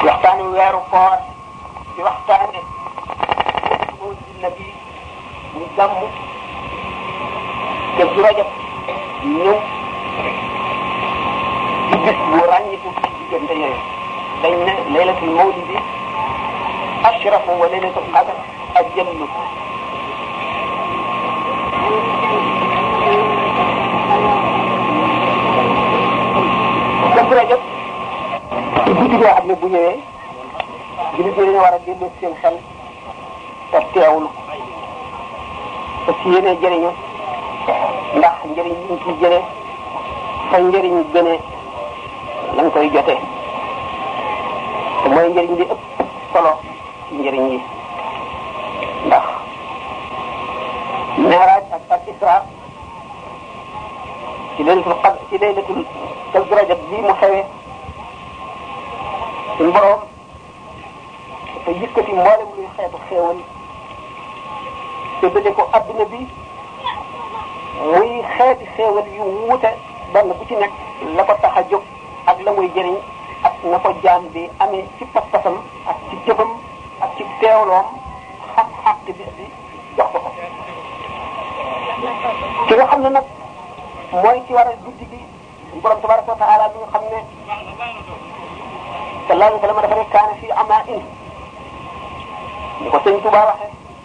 di waxtaane weeru koor di waxtaane moom di nabi ñu gàmm te du rajab ñëw di gis bu ràññiku ci diggante yooyu dañ ne laylatul mawlidi ashrafu wa laylatul qadr ak jëmm jëm bu rajab ci guddi goo xam ne bu ñëwee jullit yi dañu war a delloo seen xel te teewul te si yéene jëriñu ndax njëriñ ñu ci jële fa njëriñu gënee lañ koy jotee te mooy njëriñ li ëpp solo njëriñ yi ndax miraaj ak ak isra ci laylatul qadr ci laylatul kal rajab bi mu xewee suñ borom dafa yëkkati mboolem luy xeetu xéewal séddale ko adduna bi muy xeeti xéewal yu wuute benn bu ci nekk la ko tax a jóg ak la muy jëriñ ak na ko jaam bi amee ci pas-pasam ak ci jëfam ak ci teewloom xam xàq bis bi jox ko ko ki nga xam ne nag mooy ci waral guddi gi suñu borom tabaraka wa taala bi nga xam ne sallallahu alayhi wa sallam dafa ne kaana fii amaa in ni ko sëñ Tuubaa waxee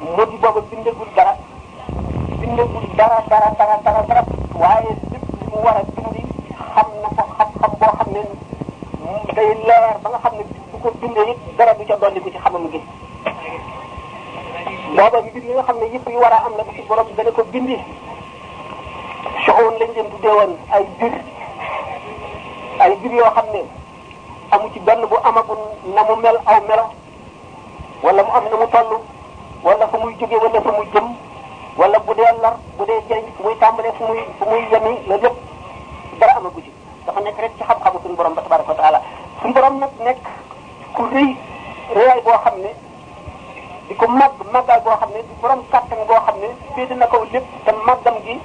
moo di booba bindagul dara bindagul dara dara dara dara dara waaye lépp li mu war a bindi xam na ko xam-xam boo xam ne day leer ba nga xam ne bu ko bindee it dara du ca dolli ko ci xamam gi booba mbir yi nga xam ne yëpp yu war a am nag ci borom dana ko bindi soxoon lañ leen tuddee woon ay bir ay bir yoo xam ne amu ci benn bu amagul na mu mel aw melo wala mu am na mu toll wala fu muy jóge wala fu muy jëm wala bu dee lor bu dee jëriñ fu muy tàmbalee fu muy fu muy yemi loolu lépp dara amagu ci dafa nekk rek ci xam-xamu suñu borom ba tabaraka wa taala suñu borom nag nekk ku rëy rëyaay boo xam ne di ko màgg màggaay boo xam ne di borom kàttan boo xam ne féete na kaw lépp te màggam gi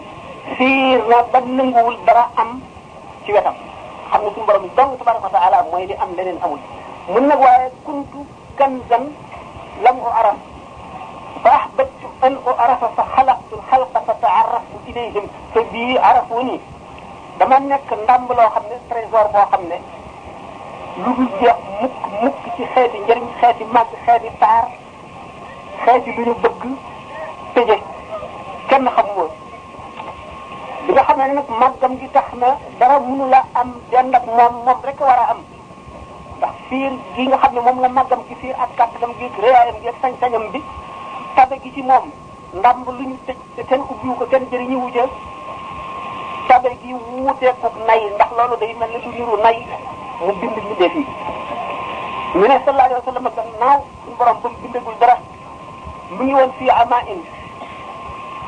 fiir na ba nanguwul dara am ci wetam xam ne suñu borom dong tabaraka wa taala mooy li am leneen amul mun nag waaye kuntu kanzan lam u araf fa ahbabtu an u arafa fa xalaqtu xalqa fa taaraftu ilayhim fa bii arafuni dama nekk ndàmb loo xam ne trésor boo xam ne lu dul jeex mukk mukk ci xeeti njëriñ xeeti màgg xeeti taar xeeti lu ñu bëgg tëje kenn xamu woon bi nga xamee ne nag màggam gi tax na dara mënu la am dend ak moom moom rek war a am ndax fiir gi nga xam ne moom la màggam gi fiir ak kàttanam gi ak réyaayam gi ak sañ-sañam bi tabe gi ci moom ndàmb lu ñu tëj te kenn ubbiwu ko kenn jëriñu wu jël tabe gi wuuteekuk nay ndax loolu day mel ne du niru nay mu bind ñu def yi ñu ne sallallahu alayhi wa sallam gannaaw suñu borom ba mu bindagul dara mu ngi woon fii ama in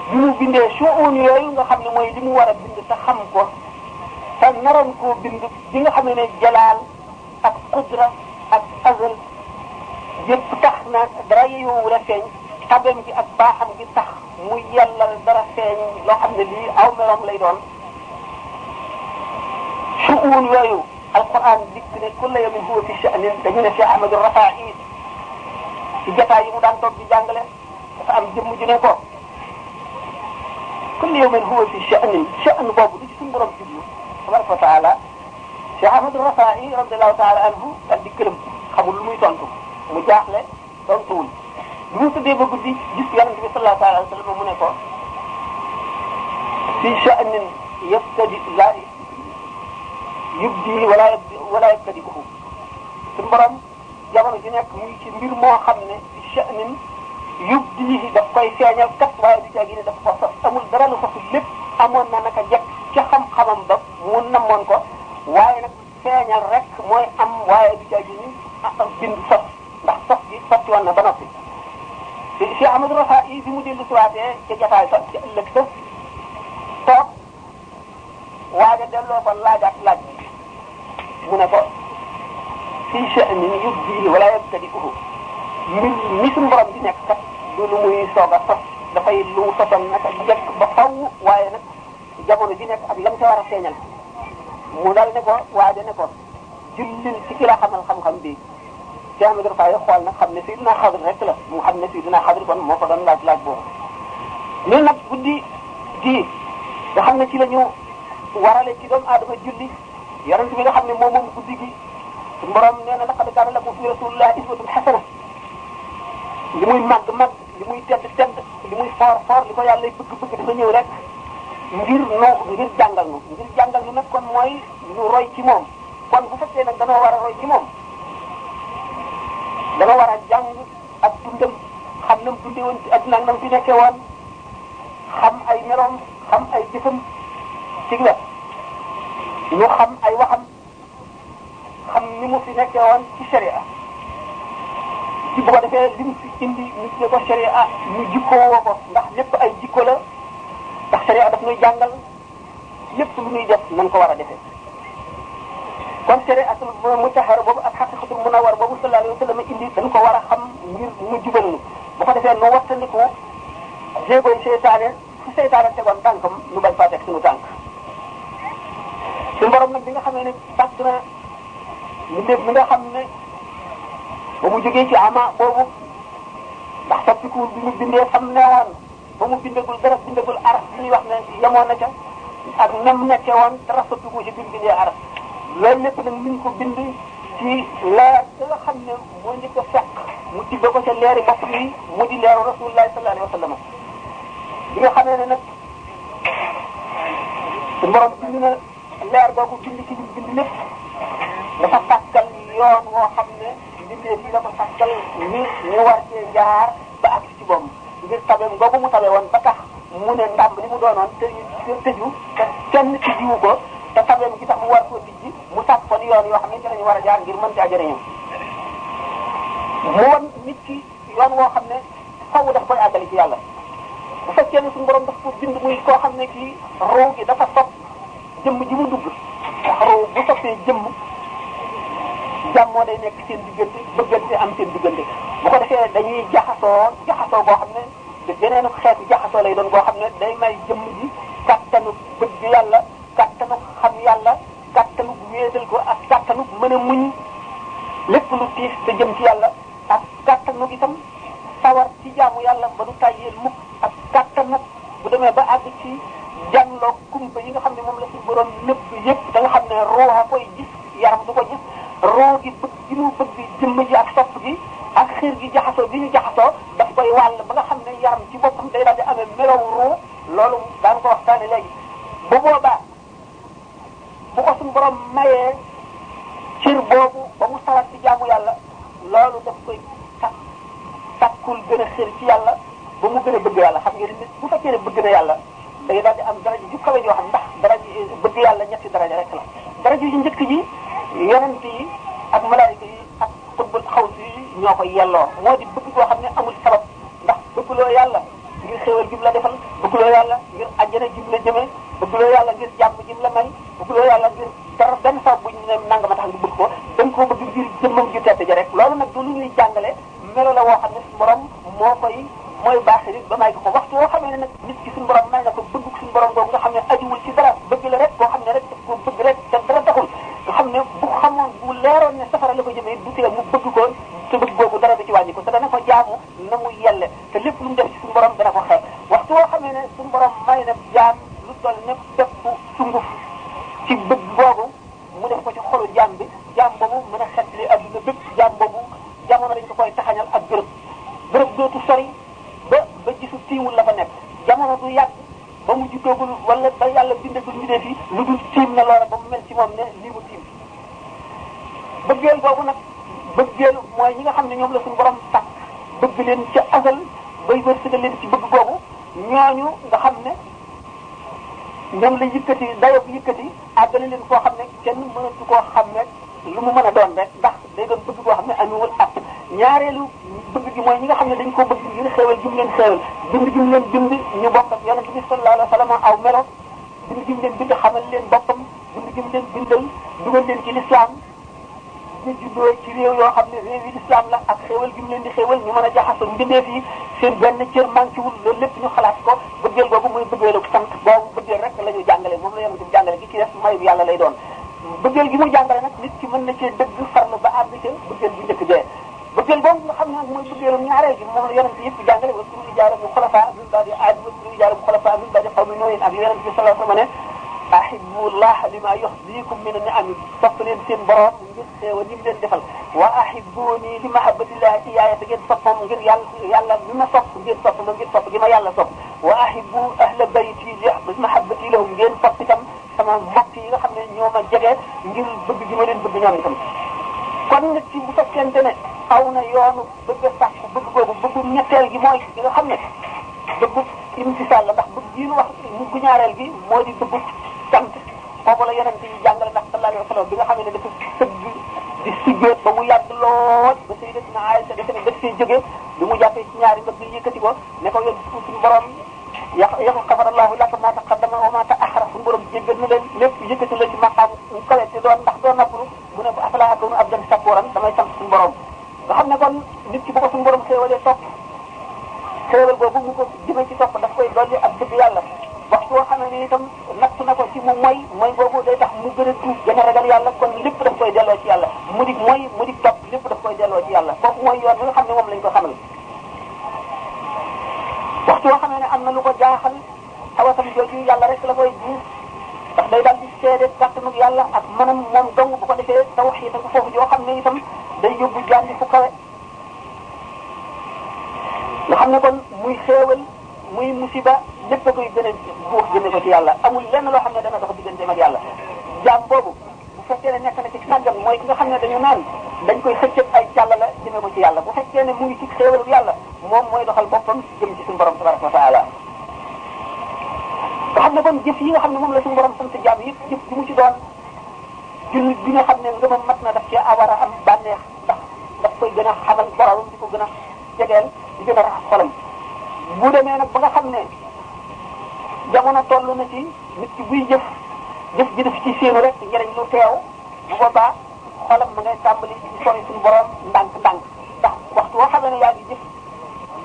bi mu bindee suun yooyu nga xam ne mooy li mu war a bind te xam ko te naroon koo bind bi nga xam ne ne jalaal ak qudra ak azal yëpp tax na dara yeyoowu la feeñ tabem gi ak baaxam gi tax mu yàlla dara feeñ loo xam ne lii aw meloom lay doon suun yooyu alquran dikk ne kulla yawmin huwa fi sha'nin dañu ne Cheikh Ahmadou Rafahi ci jotaay yi mu daan toog di jàngale dafa am jëmm ju ne ko kulla yawmin huwa fi sha'nin sha'n boobu du ci suñu borom jublu tabaraka wa taala Cheikh Ahmadou Rafahi radiallahu taala anhu ak di këram xamul lu muy tontu mu jaaxle tontuwul bi mu tëddee ba guddi gis yonent bi sallallahu alayhi wa sallam mu ne ko fi sha'nin yabtadi la yubdi wala yabdi wala yabtadi ko suñu borom jamono ji nekk muy ci mbir moo xam ne fi sha'nin yubdi daf koy feeñal kat waaye du jagi ne daf ko sos amul dara lu sosu lépp amoon na naka jekk ca xam-xamam ba mu namoon ko waaye nag feeñal rek mooy am waaye du jaaju ni am bind sos ndax sos bi sotti woon na ba noppi si si Amadou Rafa yi bi mu dellu si waatee ca jataay sa ca ëllëg sa toog waaja delloo ko laajaat laaj bi mu ne ko fii sha'nin yubdihi wala yabtadi'uhu mbir mi suñu borom di nekk kat du lu muy soog a sos dafay lu sosoon naka jekk ba faw waaye nag jamono ji nekk ak lam ca war a feeñal mu dal ne ko waaja ne ko jullil ci ki la xamal xam-xam bi Cheikh Ahmadou Faye xool nag xam ne Seydina Xadir rek la mu xam ne Seydina Xadir kon moo ko doon laaj laaj boobu loolu nag guddi gii nga xam ne ci la ñu warale ci doomu aadama julli yonent bi nga xam ne moom moom guddi gi suñu borom nee na laqad kaana lakum fi rasulillahi uswatun hasana li muy màgg màgg li muy tedd tedd li muy foor foor li ko yàlla bëgg bëgg dafa ñëw rek ngir nu ngir jàngal nu ngir jàngal nu nag kon mooy ñu roy ci moom kon bu fekkee nag danoo war a roy ci moom danoo war a jàng ak dundam xam na mu dundee woon ci adduna ak na mu fi nekkee woon xam ay meloom xam ay jëfam ci la ñu xam ay waxam xam ni mu fi nekkee woon ci sharia ci bu ko defee li mu fi indi ñu ne ko sharia ñu jikkoo woo ko ndax lépp ay jikko la ndax sharia daf ñuy jàngal lépp lu ñuy def nañ ko war a defee kon shariatul mutahhara boobu ak haqiqatul munawwar boobu sallallahu alayhi wa sallam indi dañ ko war a xam ngir mu jubal ñu bu ko defee nu wattandiku jéegoy seytaane fu seytaane tegoon tànkam ñu bañ faa teg suñu tànk suñu borom nag bi nga xamee ne tàgg na ñu dégg mi nga xam ne ba mu jógee ci ama boobu ndax soppikuwul bi ñu bindee fam newoon ba mu bindagul dara bindagul araf bi ñuy wax ne yemoon na ca ak nem nekkee woon dara soppikuwul ci bi mu bindee araf loolu lépp nag mi ngi ko bind ci leer da nga xam ne moo njëkk a fekk mu tibbe ko ca leeri bopp yi mu di leeru rasulullah sallallahu alayhi wa sallam bi nga xamee ne nag su borom bind na leer boobu bind ci lim bind lépp dafa sàkkal yoon woo xam ne bindee fii dafa sàkkal ñu ñu war cee jaar ba ak ci boobu ngir tabe boobu mu tabe woon ba tax mu ne ndam li mu doonoon te tëju te kenn ci jiwu ko te tabeem gi tax mu war koo tijji mu sàkk kon yoon yoo xam ne ci lañu war a jaar ngir mën caa jëriñu mu won nit ki yoon woo xam ne faw daf koy àggale ci yàlla bu fekkee ne suñu borom daf ko bind muy koo xam ne kii roo gi dafa sopp jëmm ji mu dugg ndax roo bu soppee jëmm jàmmoo day nekk seen diggante bëggante am seen diggante bu ko defee dañuy jaxasoo jaxasoo boo xam ne de beneen xeetu jaxasoo lay doon boo xam ne day may jëmm ji kattanu bëgg yàlla kattanu xam yàlla kattanu wéetal ko ak kattanu mën a muñ lépp lu tiis te jëm ci yàlla ak kàttan nag itam sawar ci jaamu yàlla ba du tàyyeel mukk ak kàttan nag bu demee ba àgg ci jàngloo kumpa yi nga xam ne moom la suñu borom nëbb yëpp da nga xam ne ruuxa koy gis yaram du ko gis roo gi bëgg gi mu bëgg jëmm ji ak sopp gi ak xër gi jaxasoo bi ñu jaxasoo daf koy wàll ba nga xam ne yaram ci boppam day daal di amee melow ruu loolu daan ko waxtaane léegi bu boobaa bu ko suñu borom mayee cër boobu ba mu sawar ci jaamu yàlla loolu daf koy sax sàkkul gën a xër ci yàlla ba mu gën a bëgg yàlla xam nga nit bu fekkee ne bëgg na yàlla day daal di am daraja ju kawe joo xam ndax daraja bëgg yàlla ñetti daraja rek la daraja yu njëkk ji yonent yi ak malaayika yi ak xutbul xaws yi ñoo ko yelloo moo di bëgg koo xam ne amul sabab ndax bëgguloo yàlla ngir xéwal jim la defal bëgguloo yàlla ngir àjjana jim la jëmee bëgguloo yàlla ngir jàmm jim la may bëgguloo yàlla ngir dara benn saw buñ ne nangama tax nga bëgg ko dañ koo bëgg ngir jëmmam ju tedd ja rek loolu nag du lu ñuy jàngale melo la woo xam ne suñu borom moo koy mooy baaxee nit ba may ko ko waxtu woo xamee ne nag nit ki suñu borom may na ko bëgg suñu borom boobu nga xam ne ajuwul ci dara bëgg la rek boo xam ne rek daf ko bëgg rek te dara taxul nga xam ne bu xamoon bu leeroon ne safara la ko jëmee du tee mu bëgg ko te bëgg googu dara du ci wàññi ko te dana ko jaamu na mu yelle te lépp lu mu def ci suñu borom dana ko xeeb waxtu woo xamee ne suñu borom may na jaam lu toll ne bépp sunguf ci bëgg boobu mu def ko ci xolu jaam bi jaam boobu mën a xetli adduna bépp jaam boobu jamono dañ ko koy taxañal ak bërëb bërëb dootu sori ba ba gisu tiiwul la fa nekk jamono du yàgg ba mu juddoogul wala ba yàlla bindagul ñu def yi lu dul tiim na loola ba mu mel ci moom ne lii mu tiim bëggeel boobu nag bëggeel mooy ñi nga xam ne ñoom la suñu borom sàkk bëgg leen ca asal bay wërsëgal leen ci bëgg boobu ñooñu nga xam ne ñoom la yëkkati dayo bu yëkkati àggale leen koo xam ne kenn mënatu koo xam ne lu mu mën a doon rek ndax day doon bëgg boo xam ne amewul at ñaareelu bëgg gi mooy ñi nga xam ne dañ ko bëgg ngir xéewal jum leen xéewal bind jum leen bind ñu bokk ak yonente bi sallallahu alayhi wa sallam aw melo bind jum leen bind xamal leen boppam bind jum leen bindal dugal leen ci lislaam ñu juddoo ci réew yoo xam ne réew yi lislaam la ak xéewal gi mu leen di xéewal ñu mën a jaxasoo mbindeef yi seen benn cër manqué wul loolu lépp ñu xalaat ko bëggeel boobu muy bëggeelu sant boobu bëggeel rek la ñu jàngale moom la yonente bi jàngale gi ci des mayu yàlla lay doon bëggeel gi mu jàngale nag nit ki mën na cee dëgg farlu ba àgg ca bëggeel bu njëkk bee bëggeel boobu nga xam ne mooy bëggeelu ñaareel gi moom la yonent yëpp jàngale wa sunu ijaara bu xulafa min baadi aad wa sunu ijaara bu xulafa min baadi xawmi nooyin ak yonent bi sallallahu alayhi wa sallam ne ahibullah lima yuhdikum min ni'ami sopp leen seen borom ngir xéewal yi mu leen defal wa ahibuni li mahabbatillah iyaaya te ngeen sopp moom ngir yàlla yàlla li ma sopp ngeen sopp ma ngir sopp gi ma yàlla sopp wa ahibu ahla bayti li mahabbati lahum ngeen sopp itam sama mbokk yi nga xam ne ñoo ma jege ngir bëgg gi ma leen bëgg ñoom itam kon nit ki bu fekkente ne aw na yoonu bëgg a sàkk bëgg boobu bëggu ñetteel gi mooy gi nga xam ne bëggu imtisaal la ndax bëgg yi ñu wax ñu gu ñaareel gi moo di bëggu sant boobu la yonent yi jàngale ndax sallallahu alayhi wa sallam bi nga xam ne dafa sëgg di sujjóot ba mu yàgg lool ba Sayyidatina Aïcha defe ne daf see jóge bi mu jàppee ci ñaari mbëgg yëkkati ko ne ko yow suñu borom yax yaxu xafarallahu laka maa taqaddama wa maa ta'axxara suñu borom jéggal na leen lépp yëkkati la ci maqaam ñu kawe te doon ndax doon noppalu mu ne bu afalaa akunu abdan shakuuran damay sant suñu borom nga xam ne kon nit ki bu ko suñu borom xéewalee topp xéewal boobu mu ko jëmee ci topp daf koy dolli ak dëgg yàlla waxtu woo xam ne itam natt na ko ci mu moy mooy boobu day tax mu gën a tuub gën a ragal yàlla kon lépp daf koy delloo ci yàlla mu di moy mu di topp lépp daf koy delloo ci yàlla kooku mooy yoon bi nga xam ne moom lañ ko xamal waxtu woo xam ne am na lu ko jaaxal tawatam jooju yàlla rek la koy jiis ndax day daal di seede kàttanu yàlla ak mënam moom dong bu ko defee taw xiita ko foofu yoo xam ne itam day yóbbu jaam bi fu kawe nga xam ne kon muy xéewal muy musiba lépp a koy gën a buux jëme ko ci yàlla amul lenn loo xam ne dana dox digganteem ak yàlla jaam boobu bu fekkee ne nekk na ci sàggan mooy ki nga xam ne dañu naan dañ koy xëccëg ay jàll la jëmee ko ci yàlla bu fekkee ne mu ngi ci xéewal yàlla moom mooy doxal boppam jëm ci suñu borom tabaraka wa taala nga xam ne kon jëf yi nga xam ne moom la suñu borom sant jàmm yëpp jëf bi mu ci doon jullit bi nga xam ne ngëmam mat na daf cee awar a am bànneex ndax daf koy gën a xamal boromam di ko gën a jegeel di gën a raxas xolam bu demee nag ba nga xam ne jamono toll na ci nit ki buy jëf jëf ji daf ci séenu rek njëriñ lu teew bu boobaa xolam ma ngay tàmbali di sori suñu borom ndànk ndànk ndax waxtu woo xam ne yaa ngi jëf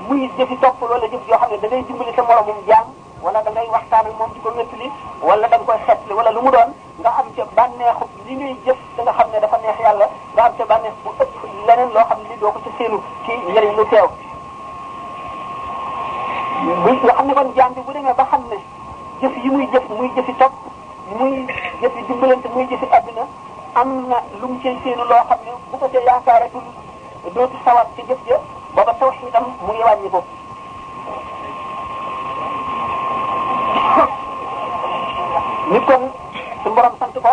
muy jëfi topp wala jëf yoo xam ne da ngay dimbali sa moromum jaam wala da ngay waxtaan ak moom di ko wéttali wala da nga koy xeetli wala lu mu doon nga am ca bànneexu li ngay jëf da nga xam ne dafa neex yàlla nga am ca bànneex bu ëpp leneen loo xam ne li doo ko ci séenu ci njëriñ lu teew bu nga xam ne kon jaam bi bu demee ba xam ne jëf yi muy jëf muy jëfi topp muy jëfi dimbalante muy jëfi àdduna am na lu mu cay séenu loo xam ne bu ko ca yaakaaratul dootu sawar ci jëf ja booba tawxiidam mu ngi wàññi ko ni kon su borom sant ko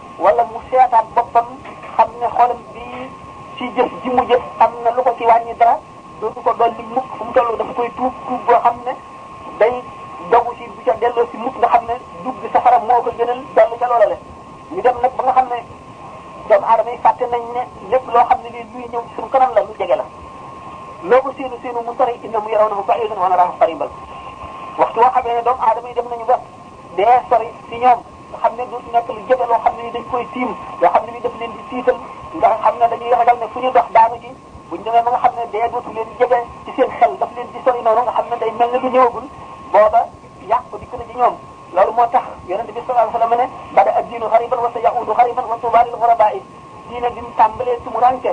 wala mu seetaat boppam xam ne xolam bii ci jëf ji mu jëf am na lu ko ci wàññi dara dootu ko dolli mukk fu mu toll dafa koy tuub tuub boo xam ne day dogu ci bu ca delloo si mukk nga xam ne dugg safara moo ko gënal dellu ca loola la ñu dem nag ba nga xam ne doomu aadama yi fàtte nañ ne lépp loo xam ne lii luy ñëw ci suñu kanam la lu jege la loo ko séenu séenu mu sori inna mu yaraw na ko bàyyi na wala raxas faribal waxtu woo xamee ne doomu aadama yi dem nañu ba dee sori si ñoom nga xam ne dootu nekk lu jege loo xam ne ni dañ koy tiim loo xam ne ni daf leen di tiital nga xam ne dañuy ragal ne fu ñu dox daanu ji buñ demee ba nga xam ne dee dootu leen jege ci seen xel daf leen di sori noonu nga xam ne day mel ne lu ñëwagul booba yàq ko dikk na ci ñoom loolu moo tax yonent bi sallallahu alayhi wa sallam ne bada ad-diinu xariban wa sa yaudu xariban wa tuuba lil xurabaa yi diine bi mu tàmbalee tumuranke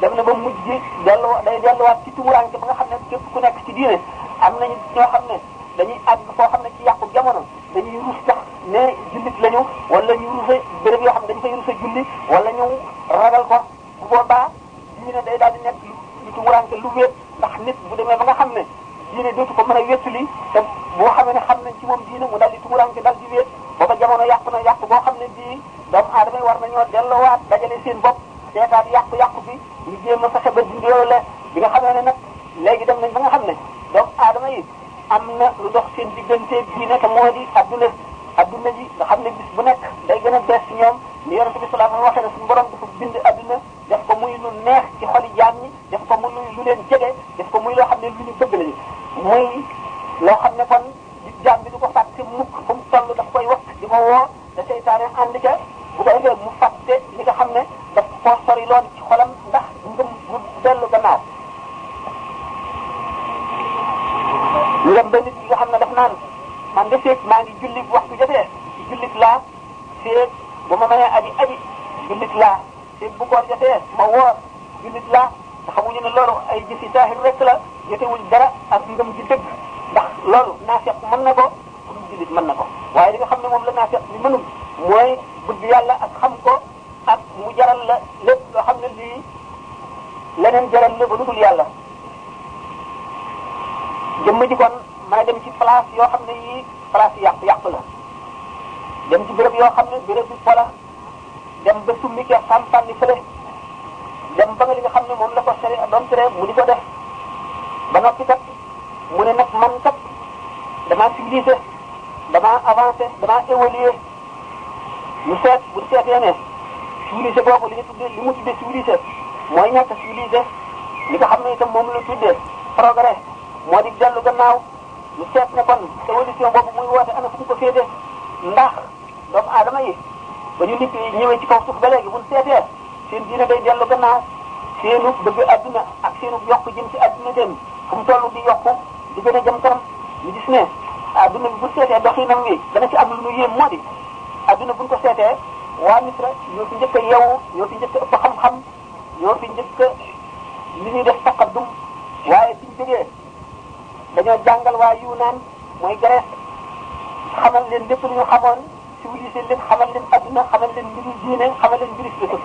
dem na ba mujj gi dellu day delluwaat ci tumuranke ba nga xam ne képp ku nekk ci diine am nañu ñoo xam ne dañuy àgg foo xam ne ci yàqu jamono dañuy rus sax ne jullit lañu wala ñu ruse béréb yoo xam dañu fay ruse julli wala ñu ragal ko bu boobaa ñu ne day daal di nekk lu tumuraanke lu wéet ndax nit bu demee ba nga xam ne diine dootu ko mën a wéttali te boo xamee ne xam nañ ci moom diine mu daal di tumuraanke daal di wéet booba jamono yàqu na yàqu boo xam ne bii doomu aadama yi war nañoo delloowaat dajale seen bopp seetaat yàqu-yàqu bi ñu jéem a fexe ba dindi loolu la bi nga xamee ne nag léegi dem nañ ba nga xam ne doomu aadama yi am na lu dox seen diggante diine te moo di adduna adduna ji nga xam ne bis bu nekk day gën a bees ci ñoom li yonent bi sallallahu alayhi wa sallam waxee ne suñu borom dafa bind adduna def ko muy lu neex ci xoli jaam ñi def ko muy lu leen jege def ko muy loo xam ne lu ñu bëgg lañu muy loo xam ne kon jaam bi du ko fàtte mukk fu mu toll daf koy wax di ko woo te seytaane ànd ca bu ko defee mu fàtte li nga xam ne daf koo sori loon ci xolam ndax ngëm mu dellu gannaaw ñu dem ba nit ki nga xam ne daf naan man de feeg maa ngi julli bu waxtu jotee ci jullit laa feeg bu ma mënee aji aji jullit laa feeg bu koor jotee ma woor jullit laa te xamuñu ne loolu ay jëfi saahir rek la jotewul dara ak ngëm ji dëgg ndax loolu naafeq mën na ko bu dul jullit mën na ko waaye li nga xam ne moom la naa fekk li mënul mooy bëgg yàlla ak xam ko ak mu jaral la lépp loo xam ne lii leneen jaral la ba lu dul yàlla jëmm ji kon may dem ci place yoo xam ne yii place yàq yàq la dem ci béréb yoo xam ne béréb bi pola dem ba summi ca sàmm sànni fële dem ba nga li nga xam ne moom la ko sere doom sere mu di ko def ba noppi kat mu ne nag man kat damaa civilisé damaa avancé damaa évolué ñu seet bu seetee ne civilisé boobu li ñu tuddee li mu tuddee civilisé mooy ñàkk civilisé li nga xam ne itam moom la tuddee progrès moo di dellu gannaaw ñu seet ne kon évolution boobu muy woote ana fu ñu ko féete ndax doomu aadama yi ba ñu nit yi ñëwee ci kaw suuf ba léegi buñ seetee seen diine day dellu gannaaw seenu bëgg adduna ak seenu yokk jëm ci adduna dem fu mu toll di yokku di gën a jëm kanam ñu gis ne adduna bi buñ seetee doxinam wi dana ci am lu ñu yéem moo di adduna buñ ko seetee waa Misra ñoo fi njëkk a yeewu ñoo fi njëkk a ëpp xam-xam ñoo fi njëkk a li ñuy def taqaddum waaye biñ jógee dañoo jàngal waa Yunaan mooy Grèce xamal leen lépp lu ñu xamoon civilisé leen xamal leen adduna xamal leen mbiru diine xamal leen mbiru spirituel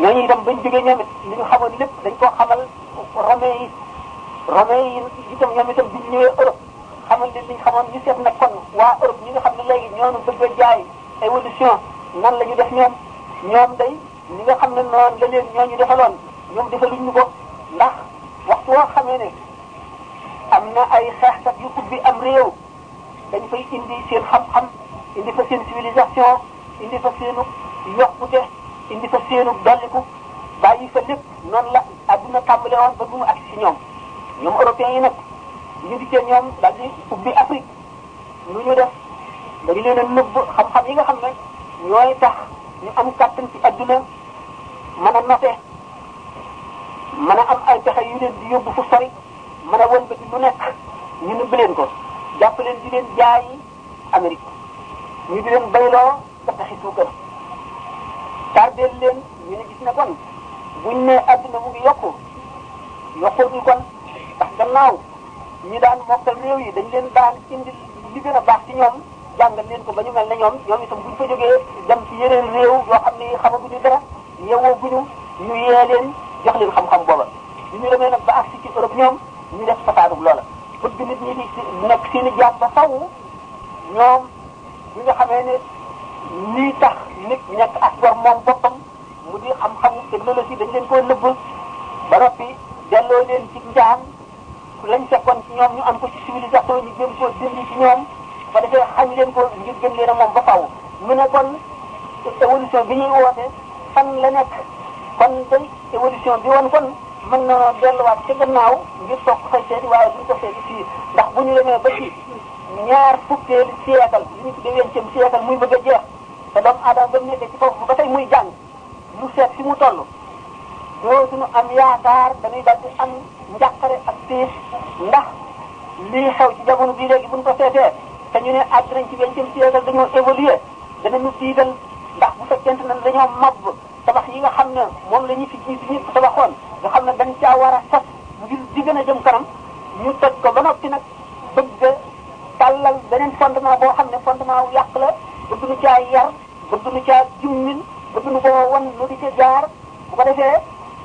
ñooñu itam bañ jógee ñoom it li ñu xamoon lépp dañ koo xamal romain yi romain yi itam ñoom itam biñ ñëwee Europe xamal leen li ñu xamoon ñu seet nag kon waa Europe ñi nga xam ne léegi ñoonu bëgg a jaay évolution nan la ñu def ñoom ñoom day ñi nga xam ne noonu la leen ñooñu defaloon ñoom defaluñ ñu ko ndax waxtu woo xamee ne am na ay xeexkat yu ubbi am réew dañ fay indi seen xam-xam indi fa seen civilisation indi fa seenu yokkute indi fa seenu dolliku bàyyi fa lépp noonu la adduna tàmbale woon ba bu mu agsi si ñoom ñoom européens yi nag ñu dikkee ñoom daal di ubbi Afrique lu ñu def dañu leen a nëbb xam-xam yi nga xam ne ñooy tax ñu am kàttan ci adduna mën a note mën a am ay pexe yu leen di yóbbu fu sori mën a won ba ci lu nekk ñu nëbb leen ko jàpp leen di leen jaayi Amérique ñu di leen bayloo saq si suukar tardeel leen ñu ne gis ne kon buñ ne adduna mu ngi yokku yokkootul kon ndax gannaaw ñi daan mokkal réew yi dañ leen daan indi li gën a baax ci ñoom jàngal leen ko ba ñu mel ne ñoom ñoom itam buñ fa jógee dem ci yeneen réew yoo xam ne xamaguñu dara yeewoo guñu ñu yee leen jox leen xam-xam booba bi ñu demee nag ba agsi ci Europe ñoom ñu def fasaadug loola bëgg nit ñi di nekk seeni jaam ba faw ñoom bi nga xamee ne lii tax nit nekk ak gor moom boppam mu di xam-xamu technologie dañ leen koo nëbb ba noppi delloo leen ci njaam lañ fekkoon ci ñoom ñu am ko ci civilisation ñu gën koo dindi ci ñoom ba defee xañ leen ko ngir gën leen a moom ba faw mu ne kon évolution bi ñuy woote fan la nekk kon day évolution bi woon kon mën na delluwaat ca gannaaw ngir toog fay seeti waaye duñ ko seeti fii ndax bu ñu demee ba fii ñaar fukkeel siècle li ñu tuddee vingtième siècle muy bëgg a jeex te doomu aadama ba mu nekkee ci foofu ba tey muy jàng lu seet fi mu toll doo suñu am yaakaar dañuy dal di am njàqare ak tiis ndax lii xew ci jamono bii léegi buñ ko seetee te ñu ne àgg nañ ci vingtième siècle dañoo évoluer danañu tiital ndax bu fekkente ne dañoo màbb tabax yi nga xam ne moom la ñu fi jiitu ñëpp tabaxoon nga xam ne dañ caa war a sas ngir di gën a jëm kanam ñu toj ko ba noppi nag bëgg a tàllal beneen fondement boo xam ne fondement wu yàq la bëgg nu caa yar bëgg nu caa jummin bëgg nu koo wan nu di ca jaar bu ko defee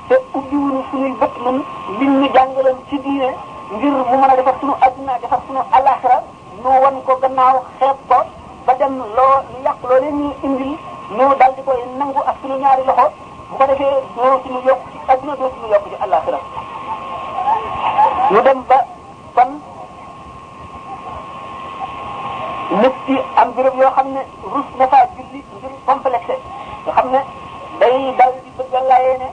te ubbiwuñu suñuy bët nun liñ ñu jàngaloon ci diine ngir mu mën a defar suñu adduna defar suñu alaxira nu wan ko gannaaw xeeb ko ba dem loo lu yàq loo leen ñu indil nu dal di koy nangu ak suñu ñaari loxo bu ko defee doo suñu yokk ci adduna doo suñu yokk ci alaxira ñu dem ba kon nit ki am béréb yoo xam ne rus na faa julli ngir complexé nga xam ne day dal di bëgg a layee ne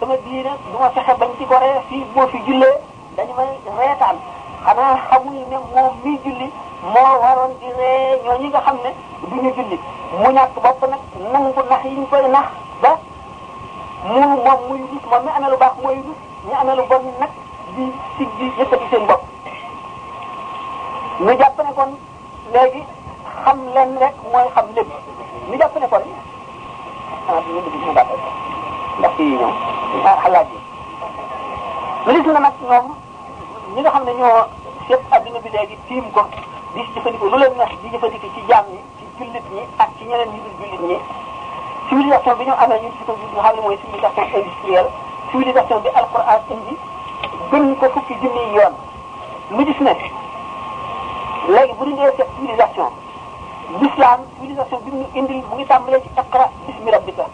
sama diine du ma fexe bañ ci goree fii boo fi jullee dañu may reetaan xanaa xamuñu ne moom mii julli moo waroon di ree ñoo ñi nga xam ne du ñu julli mu ñàkk bopp nag nangu nax yi ñu koy nax ba mu moom muy rus moom mi amee lu baax mooy rus ñu amee lu bon nag di si di yëkkati seen bopp ñu jàpp ne kon léegi xam leen rek mooy xam lépp ñu jàpp ne kon ah ñu dugg mu gàttal ndax kii ñoom ah xalaat yi lu gis nga nag ñoom ñi nga xam ne ñoo yëpp adduna bi léegi tiim ko di jëfandikoo lu leen neex di jëfandikoo ci jaam yi ci jullit ñi ak ci ñeneen ñu dul jullit ñi civilisation bi ñu amee ñu ci ko gis nga xam ne mooy civilisation industrielle civilisation bi alquran indi gën ko fukki junniy yoon mu gis ne léegi bu ñu dee seet civilisation l'islam civilisation bi ñu indil mu ngi tàmbalee ci iqra bismi rabbika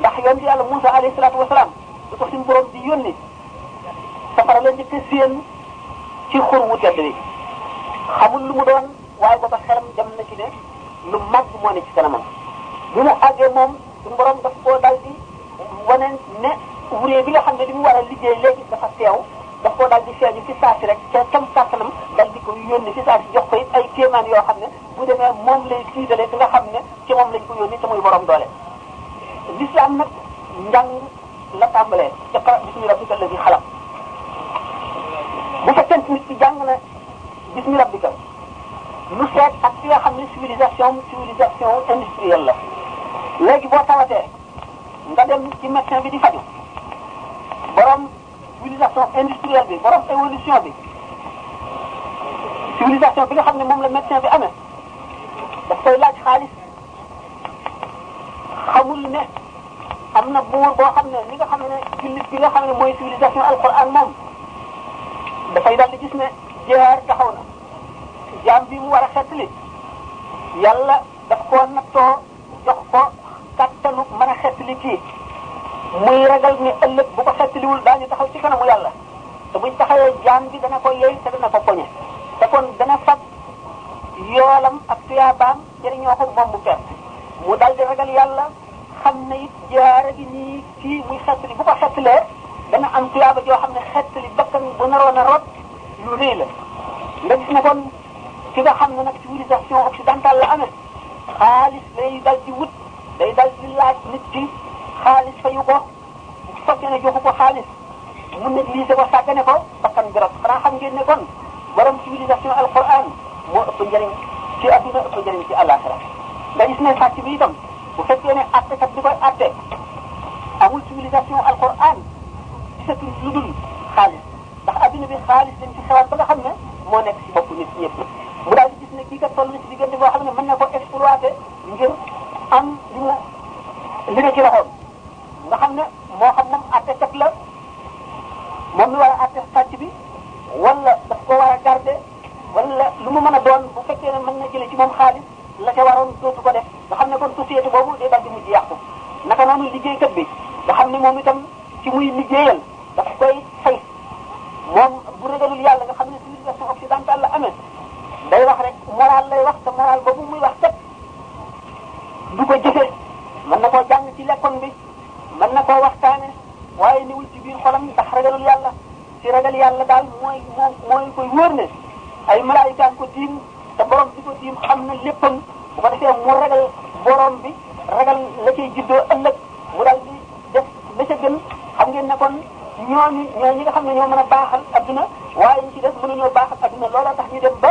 ndax yoon ci yàlla Moussa alayhi salaatu wasalaam di ko suñu borom di yónni safara la njëkk seen ci xur wu tedd bi xamul lu mu doon waaye booba xelam dem na ci ne lu mag moo ne ci kanamam bi mu àggee moom suñu borom daf koo dal di wane ne wuree bi nga xam ne li mu war a liggéey léegi dafa teew daf koo dal di feeñu ci saa si rek ca tam kàttanam dal di ko yónni ci saa si jox ko it ay kéemaan yoo xam ne bu demee moom lay tiitale ki nga xam ne ci moom lañ ko yónni te muy borom doole l'islam nag njàng la tàmbalee iqra bismi rabbika alladi xalaq bu fekkente nit ki jàng na bismi rabbika lu seet ak ki nga xam ne civilisation civilisation industrielle la léegi boo tawatee nga dem ci médecin bi di faju borom civilisation industrielle bi borom évolution bi civilisation bi nga xam ne moom la médecin bi amee daf koy laaj xaalis xamul ne am na buur boo xam ne li nga xam ne jullit bi nga xam ne mooy civilisation alquran moom dafay daal di gis ne jihaar taxaw na jaam bi mu war a xettali yàlla daf koo nattoo jox ko kattanu mën a xettali kii muy ragal ni ëllëg bu ko xettaliwul daañu taxaw ci kanamu yàlla te buñ taxawee jaam bi dana ko yey te dana ko poñe te kon dana fab yoolam ak tuyaabaam jëriñoo ko moom bu perte mu dal di ragal yàlla xam na it jaara gi nii kii muy xettali bu ko xettalee dana am tuyaaba joo xam ne xettali bakkan bu naroon a rot lu rëy la nga gis ne kon ki nga xam ne nag civilisation occidentale la amee xaalis lay dal di wut day dal di laaj nit ki xaalis fayu ko bu fekkee ne joxu ko xaalis mu négliger ko sàggane ko bakkan bi rot xanaa xam ngeen ne kon borom civilisation alquran moo ëpp njëriñ ci adduna ëpp njëriñ ci àllaaxira nga gis ne sàcc bi itam bu fekkee ne attekat bi koy atte amul civilisation alquran gisatul lu dul xaalis ndax adduna bi xaalis lañ ci xalaat ba nga xam ne moo nekk ci bopp nit ñëpp mu daal di gis ne kii kat toll na ci diggante boo xam ne mën na ko exploité ngir am li mu li ne ci loxoom nga xam ne moo xam moom àttekat la moom mi war a àtte sàcc bi wala daf ko war a garder wala lu mu mën a doon bu fekkee ne mën na jëlee ci moom xaalis la ca waroon dootu ko def nga xam ne kon société boobu day daal di mujj yàqu naka noonu liggéeykat bi nga xam ne moom itam ci muy liggéeyal daf koy fay moom bu ragalul yàlla nga xam ne civilisation occidentale la amee day wax rek moral lay wax te moral boobu muy wax kat du ko jëfe mën na koo jàng ci lekkoon bi mën na koo waxtaane waaye niwul ci biir xolam ndax ragalul yàlla ci ragal yàlla daal mooy moo mooy koy wóor ne ay malaayikaam ko tiim te borom bi ko tiim xam na léppam bu ko defee mu ragal borom bi ragal la cay juddoo ëllëg mu daal di def la ca gën xam ngeen ne kon ñooñu ñooñu ñi nga xam ne ñoo mën a baaxal adduna waaye ñu ci def mënuñoo baaxal adduna looloo tax ñu dem ba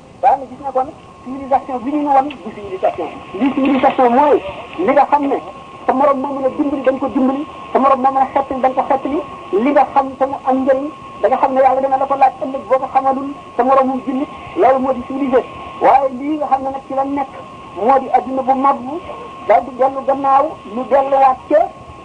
waaye nag gis nga kon civilisation bi ñu ñu wan du civilisation lii civilisation mooy li nga xam ne sa morom moo mën a dimbali da nga ko dimbali sa morom moo mën a xettali da nga ko xettali li nga xam te mu am njëriñ da nga xam ne yàlla dana la ko laaj ëllëg boo ko xamalul sa morom mu jullit loolu moo di civilisé waaye lii nga xam ne nag ci la nekk moo di adduna bu mab daal di dellu gannaaw ñu delluwaat ca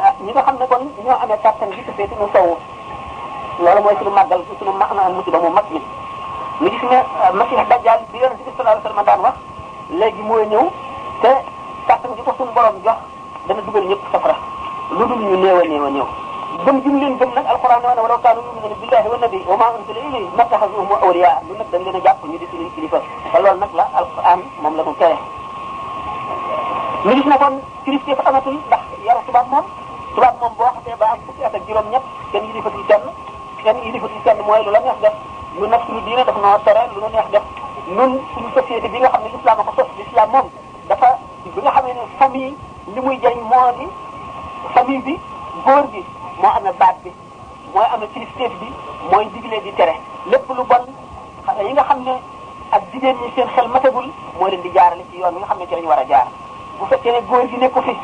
ah ñi nga xam ne kon ñoo amee kàttan bi tuddee suñu sowu loolu mooy suñu màggal suñu ma ma musiba mu mag mi ñu gis ne Masiix Dajjal bi yonent bi sallallahu alayhi wa sallam daan wax léegi mooy ñëw te kàttan gi ko suñu borom jox dana dugal ñëpp safara lu dul ñu néew a néew a néew gëm gi mu leen gëm nag alquran ne woon walaw kaanu yuminuuna billahi wa nabi wa ma unzila ilayhi mattaxasuhum awliya lu nag dañ leen a jàpp ñu di suñuy kilifa te loolu nag la alquran moom la ko tere ñu gis ne kon kilifte fa amatul ndax yaru tubaab moom tubaab moom boo xasee ba am fukki at ak juróom-ñett kenn yilifatul kenn kenn yilifatul kenn mooy lu la neex def lu nekk suñu diine daf noo tere lu nu neex def nun suñu société bi nga xam ne l'islam a ko sos l'islam moom dafa bi nga xamee ne famille li muy jëriñ moo di famille bi góor gi moo amee baat bi mooy amee kilifteef bi mooy digle di tere lépp lu bon xale yi nga xam ne ak jigéen ñi seen xel matagul moo leen di jaarale ci yoon bi nga xam ne ci lañu war a jaar bu fekkee ne góor gi nekku fi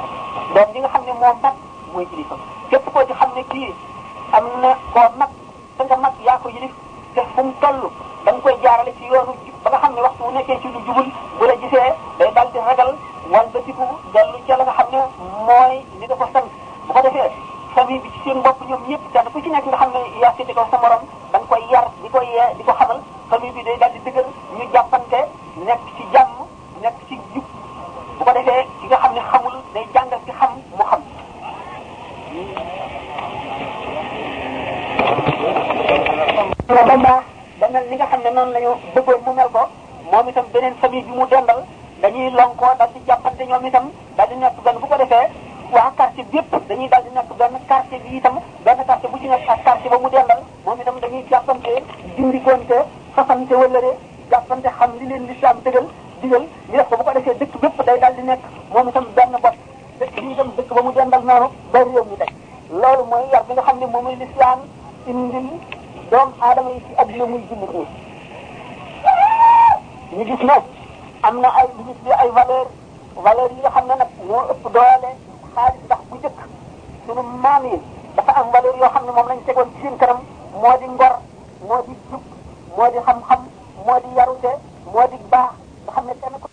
doom bi nga xam ne moo mag mooy kilifa képp koo ci xam ne kii am na koo mag te nga mag yaa ko yilif te fu mu toll da nga koy jaarale ci yoonu jub ba nga xam ne waxtu bu nekkee ci lu jubul bu la gisee day dal di ragal wal ba tiku dellu ca la nga xam ne mooy li nga ko sant bu ko defee famille bi ci seen bopp ñoom ñëpp kenn ku ci nekk nga xam ne yaa féete kaw sa morom da nga koy yar di ko yee di ko xamal famille bi day daal di dëgër ñu jàppante nekk ci jàmm nekk ci jub bu ko defee ki nga xam ne xamul day jàngal ci xam mu xam. ba mu baax ba mel ni nga xam ne noonu la ñu bëggoon mu mel ko moom itam beneen famille bi mu dendal dañuy lonkoo dal di jàppante ñoom itam daal di nekk benn bu ko defee waa quartier bi yëpp dañuy daal di nekk benn quartier bi itam benn quartier bu ci nekk ak quartier ba mu dendal moom itam dañuy jàppante dindikonte fasante wëllëre jàppante xam li leen lislaam dëgal digal ñu def ko bu ko defee dëkk bépp day daal di nekk moom itam benn bopp dëkk bi itam dëkk ba mu dendal noonu ba réew mi tey loolu mooy yar bi nga xam ne moom mooy lislaam indil doomu aadama yi ci adduna muy jullit ñi ñu gis ne am na ay li ñu tuddee ay valeur valeur yi nga xam ne nag moo ëpp doole xaalis ndax bu njëkk sunu maam yi dafa am valeur yoo xam ne moom lañ tegoon ci seen kanam moo di ngor moo di jub moo di xam-xam moo di yarute moo di baax nga xam ne kenn ko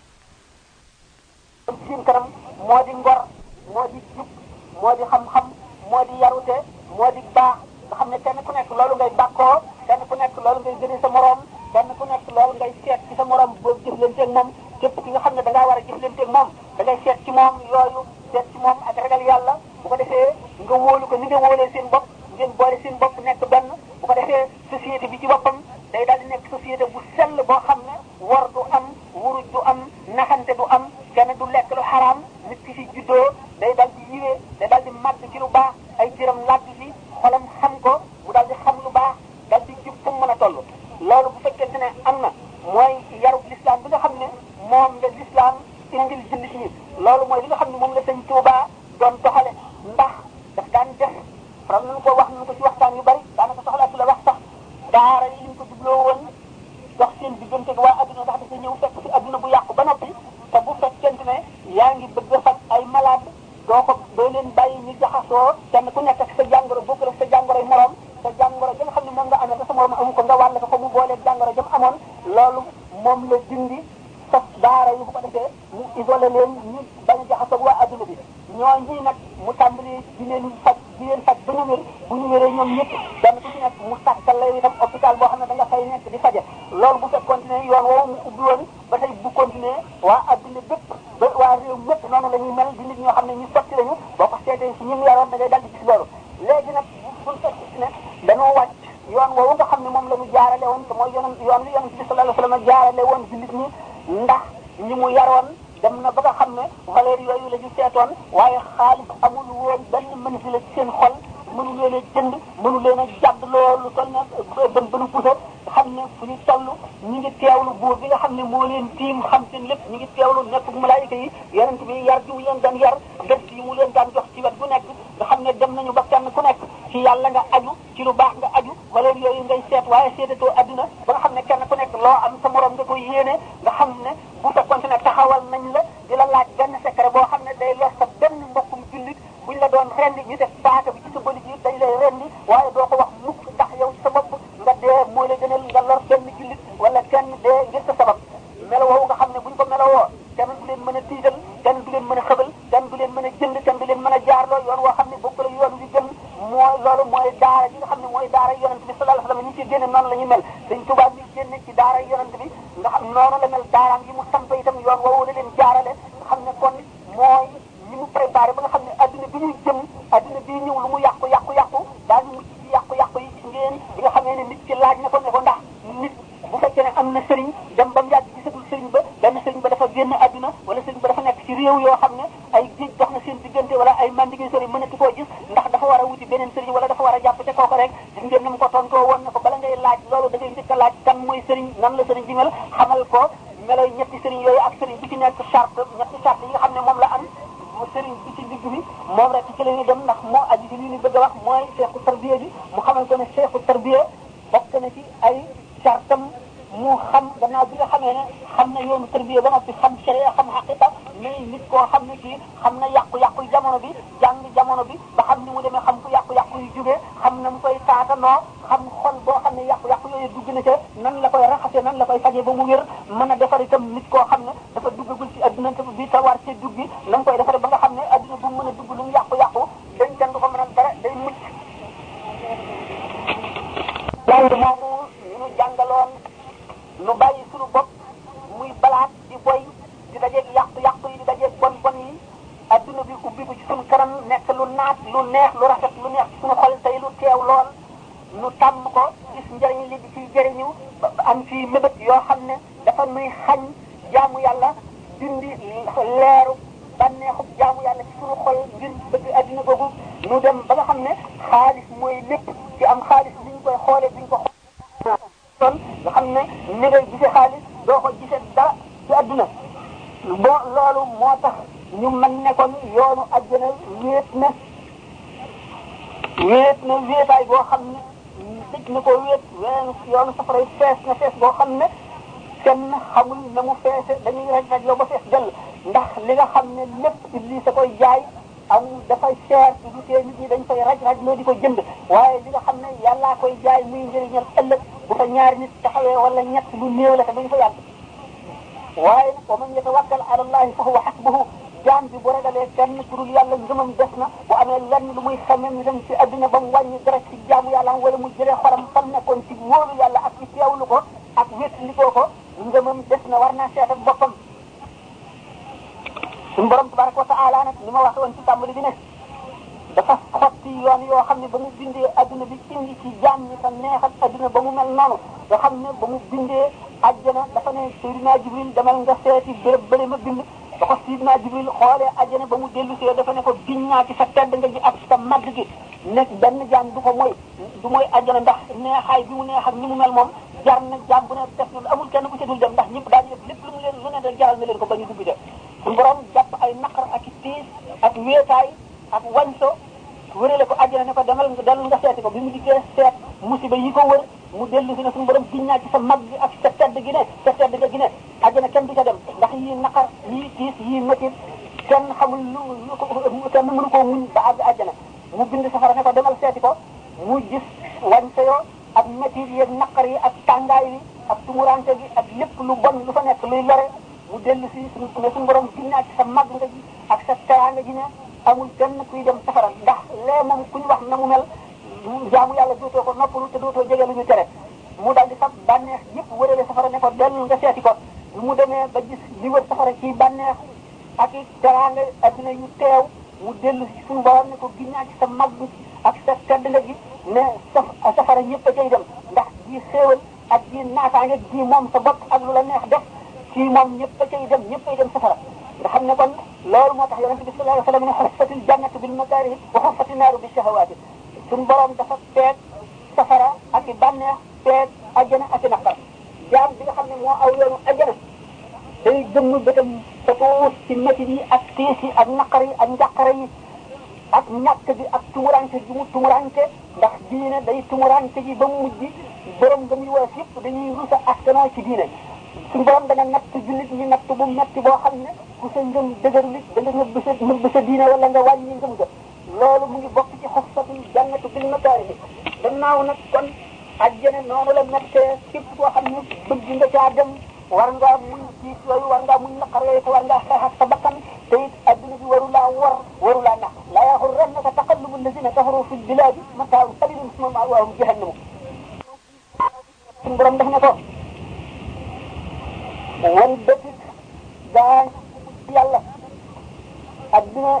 ci seen kanam moo di ngor moo di jub moo di xam-xam moo di yarute moo di baax nga xam ne kenn ku nekk loolu ngay bàkkoo kenn ku nekk loolu ngay gëni sa moroom kenn ku nekk loolu ngay seet ci sa moroom boo jëflanteeg moom képp ki nga xam ne da ngaa war a jëflanteeg moom da ngay seet ci moom yooyu seet ci moom ak ragal yàlla bu ko defee nga wóolu ko ni nga wóolee seen bopp ngeen boole seen bopp nekk benn bu ko defee société bi ci boppam day daal di nekk société bu sell boo xam ne war du am wuruj du am naxante du am kenn du lekk lu xaraam nit ki ci juddoo day daal di yiwee day daal di màgg ci lu baax ay jëram làgg ci xolam xam ko mu daal di xam lu baax dal di jub fu mu mën a toll loolu bu fekkente ne am na mooy yarub lislaam bi nga xam ne moom la lislaam indil jullit ñi loolu mooy li nga xam ne moom la sëñ Touba doon doxale ndax daf daan def faral nañu ko wax nañu ko ci waxtaan yu bari daanaka soxlaatu la wax sax daara yi ñu ko jubloo woon dox seen diggante ak waa adduna ndax dafa ñëw fekk ci adduna bu yàqu ba noppi te bu fekkente ne yaa ngi bëgg a faj ay malade doo ko doo leen bàyyi ñu jaxasoo kenn ku nekk ak sa jàngoro bokkul ak sa jàngoro yi moroom sa jàngoro ja nga xam ne moom nga amee ba sa moroom amu ko nga wàll ko ko mu booleeg jàngoro jam amoon loolu moom la dindi sos daara yi bu ko defee mu isolé leen ñu bañ a jaxasoo ak waa adduna bi ñoo ñii nag mu tàmbali di leen faj di leen faj ba ñu wér bu ñu wéree ñoom ñëpp benn ku ci nekk mu sàkkal la itam hôpital boo xam ne da nga fay nekk di faje loolu bu fekkoon ne yoon woowu mu ubbi woon ba tey bu continuer waa adduna bépp ba waa réew mépp noonu la ñuy mel di nit ñoo xam ne ñu sotti lañu boo ko seetee si ñi mu yaroon da ngay daal di gis loolu léegi nag buñ fekk si ne dañoo wàcc yoon woowu nga xam ne moom la ñu jaarale woon te mooy yoon yoon li yoon bi sallallahu alayhi wa sallam jaarale woon bi nit ñi ndax ñi mu yaroon dem na ba nga xam ne valeur yooyu la ñu seetoon waaye xaalis amul woon benn mën si la ci seen xol mënu leen a jënd mënu leen a jàdd loolu toll na bën bënu pusa xam ne fu ñu toll ñu ngi teewlu buur bi nga xam ne moo leen tiim xam seen lépp ñu ngi teewlu nekk malaayika yi yonent bi yar bi mu leen daan yar def yi mu leen daan jox ci wet bu nekk nga xam ne dem nañu ba kenn ku nekk ci yàlla nga aju ci lu baax nga aju wala yooyu ngay seet waaye seetatoo adduna ba nga xam ne kenn ku nekk loo am sa morom nga koy yéene nga xam ne bu fekkoon ne taxawal nañ la di la laaj benn secret boo xam ne day lor sa benn mbokkum jullit buñ la doon rendi ñu def paaka bi ci sa bëli ji dañ lay rendi waaye doo ko wax mukk ndax yow sa bopp nga dee moo la gënal nga lor kenn jullit wala kenn dee ngir sa sabab melo woowu nga xam ne buñ ko melowoo kenn du leen mën a tiital kenn du leen mën a xëbal kenn du leen mën a jënd kenn du leen mën a jaarloo yoon woo xam ne bokk la yoon wi gën mooy loolu mooy daara yi nga xam ne mooy daara yonent bi sallallahu alayhi wasallam ñu ci génne noonu la ñu mel dañ tubaab ñu génne ci daara yonent bi nga xam noonu la mel daaraam yi mu samp itam yoon woowu la leen jaarale nga xam ne kon mooy li mu préparé ba nga xam ne adduna bi ñuy jëm adduna bi ñëw lu mu yàqu yàqu yàqu daal ñu ci yàqu yàqu yi gis ngeen bi nga xamee ne nit ci laaj na ko ne ko ndax nit bu fekkee ne am na sëriñ dem ba mu yàgg gisatul sëriñ ba benn sëriñ ba dafa génn adduna wala sëriñ ba dafa nekk ci réew yoo xam ne ay géej dox na seen diggante wala ay mandigay sëriñ mënatu koo gis ndax dafa war a wuti beneen sëriñ wala dafa war a jàpp ca kooku rek gis ngeen na mu ko tontoo woon ne ko bala ngay laaj loolu da ngay njëkk a laaj kan mooy sëriñ nan la sëriñ bi mel xamal ko melay ñetti sëriñ yooyu ak sëriñ bi ci nekk charte ñetti charte yi nga xam ne moom la am mu sëriñ bi ci digg bi moom rek ci la ñuy dem ndax moo aju ci li ñu bëgg a wax mooy seexu tarbiya bi mu xamal ko ne seexu tarbiya bokk na ci ay chartam mu xam gannaaw bi nga xamee ne xam na yoonu tarbiya ba noppi xam sharia xam xaqiqa mais nit koo xam ne kii xam na yàqu-yàqu jamono bi jàng jamono bi ba xam ni mu demee xam fu yàqu-yàqu yu jógee xam na mu koy taatanoo xam xol boo xam ne yàqu-yàqu yooyu dugg na ca nan la koy raxasee nan la koy fajee ba mu wér mën a defar itam nit koo xam ne dafa duggagul ci adduna te bi te war ci dugg bi na mu koy defaree ba nga xam ne adduna bu mu mën a dugg lu mu yàqu-yàqu dañ kenn du ko mën a dara day mucc jàng moomu ñu nu jàngaloon nu bàyyi suñu bopp muy balaat di boy di dajeeg yàqu-yàqu yi di dajeeg bon bon yi adduna bi ubbi ko ci suñu kanam nekk lu naat lu neex lu rafet lu neex ci suñu xol tey lu teew lool nu tàmm ko gis njëriñ li di ciy jëriñu ba ba am fii mébét yoo xam ne dafa nuy xañ jaamu yàlla dindi leeru bànneexu jaamu yàlla ci suñu xol ngir bëgg adduna boobu nu dem ba nga xam ne xaalis mooy lépp ci am xaalis li ñu koy xoolee duñ ko xool kon nga xam ne ni ngay gisee xaalis doo ko gisee dara ci adduna bon loolu moo tax ñu mën ne kon yoonu àjjana wéet na wéet na wéetaay boo xam ne dëj na ko wéet weneen yoonu safara yi fees na fees boo xam ne kenn xamul na mu feese dañuy raj raj loo ba fees jël ndax li nga xam ne lépp iblis a koy jaay am dafay seer du tee nit ñi dañ koy raj raj loo di ko jënd waaye li nga xam ne yàllaa koy jaay muy njëriñal ëllëg bu fa ñaari nit taxawee wala ñett lu néew la te dañ fa yàgg waaye nag wa man yatawakkal ala allahi fa huwa hasbuhu jaam bi bu ragalee kenn ku dul yàlla ngëmam des na bu amee lenn lu muy xamee ñu dem ci adduna ba mu wàññi dara ci jaamu yàlla wala mu jëlee xolam fam nekkoon ci wóolu yàlla ak ci teewlu ko ak wétlikoo ko ngëmam des na war naa seetal boppam suñu borom tabaraka wa taala nag ni ma waxe woon ci tàmbali bi ne dafa xotti yoon yoo xam ne ba mu bindee adduna bi indi ci jaam ñi te neexal adduna ba mu mel noonu nga xam ne ba mu bindee ajjana dafa ne Seydina Jibril demal nga seeti béréb bële ma bind ba ko Seydina Jibril xoolee ajjana ba mu dellu see dafa ne ko giñ naa ci sa tedd nga ji ak sa màgg gi nekk benn jaam du ko moy du mooy àjjana ndax neexaay bi mu neex ak ni mu mel moom jar na jàmm bu ne def na lu amul kenn ku ca dul dem ndax ñëpp daañu def lépp lu mu leen lu ne rek jaral na leen ko ba ñu dugg de suñu borom jàpp ay naqar ak i tiis ak wéetaay ak wañso wërale ko àjjana ne ko demal nga dellu nga seeti ko bi mu dikkee seet musiba yi ko wër mu dellu si ne suñu borom giñ naa ci sa mag gi ak sa tedd gi ne sa tedd nga gi ne àjjana kenn du ca dem ndax yii naqar yii tiis yii métit kenn xamul lu lu ko kenn mënu koo muñ ba àgg àjjana mu bind safara ne ko demal seeti ko mu gis wàññi yoo ak métti yi ak naqar yi ak tàngaay yi ak tumurante gi ak lépp lu bon lu fa nekk luy lore mu dellu si suñu ne suñu borom ginnaaw ci sa màgg nga ji ak sa teraanga ji ne amul kenn kuy dem safara ndax lee moom ku ñu wax na mu mel jaamu yàlla dootoo ko noppalu te dootoo jege lu ñu tere mu daal di fab bànneex yëpp wërale safara ne ko dellu nga seeti ko mu demee ba gis li wër safara ci bànneex ak i teraanga adduna yu teew mu dellu si suñu borom ne ko ginnaa ci sa mag bi ak sa tedd nga ji ne saf safara ñëpp a cay dem ndax ji xéewal ak ji naataange ji moom sa bopp ak lu la neex def ci moom ñëpp a cay dem ñëpp ay dem safara nga xam ne kon loolu moo tax yonente bi sallallahu alayhi wa sallam ne xuffatil jannatu bil makaari wa xuffati naaru bi shahawaati suñu borom dafa peeg safara ak i bànneex peeg àjjana ak i naqar jaam bi nga xam ne moo aw yoonu ajjana day gëmm bëtam te tuus ci métti yi ak tiis yi ak naqar yi ak njàqare yi ak ñàkk bi ak tumuranke bi mu tumuranke ndax diine day tumuranke ji ba mu mujj borom gëm yu wees yëpp dañuy rusa askanoo ci diine suñu borom dana natt jullit ñi natt bu metti boo xam ne ku sa ngëm dëgër nit da nga nëbb sa nëbb sa diine wala nga wàññi ngëm ga loolu mu ngi bokk ci xosfatul jannatu bil makaari gannaaw nag kon àjjana noonu la mettee képp koo xam ne bëgg nga caa dem war ngaa muñ tiit yooyu war ngaa muñ naqar yooyu te war ngaa xeex ak sa bakkan te it adduna bi waru laa war waru laa nax laa yaxurrannaka taqallubu allazina kafaru fi lbilaadi mataaun qalilun summa ma'waahum jahannamu suñu borom def na ko wan bëti daan yàlla ak dina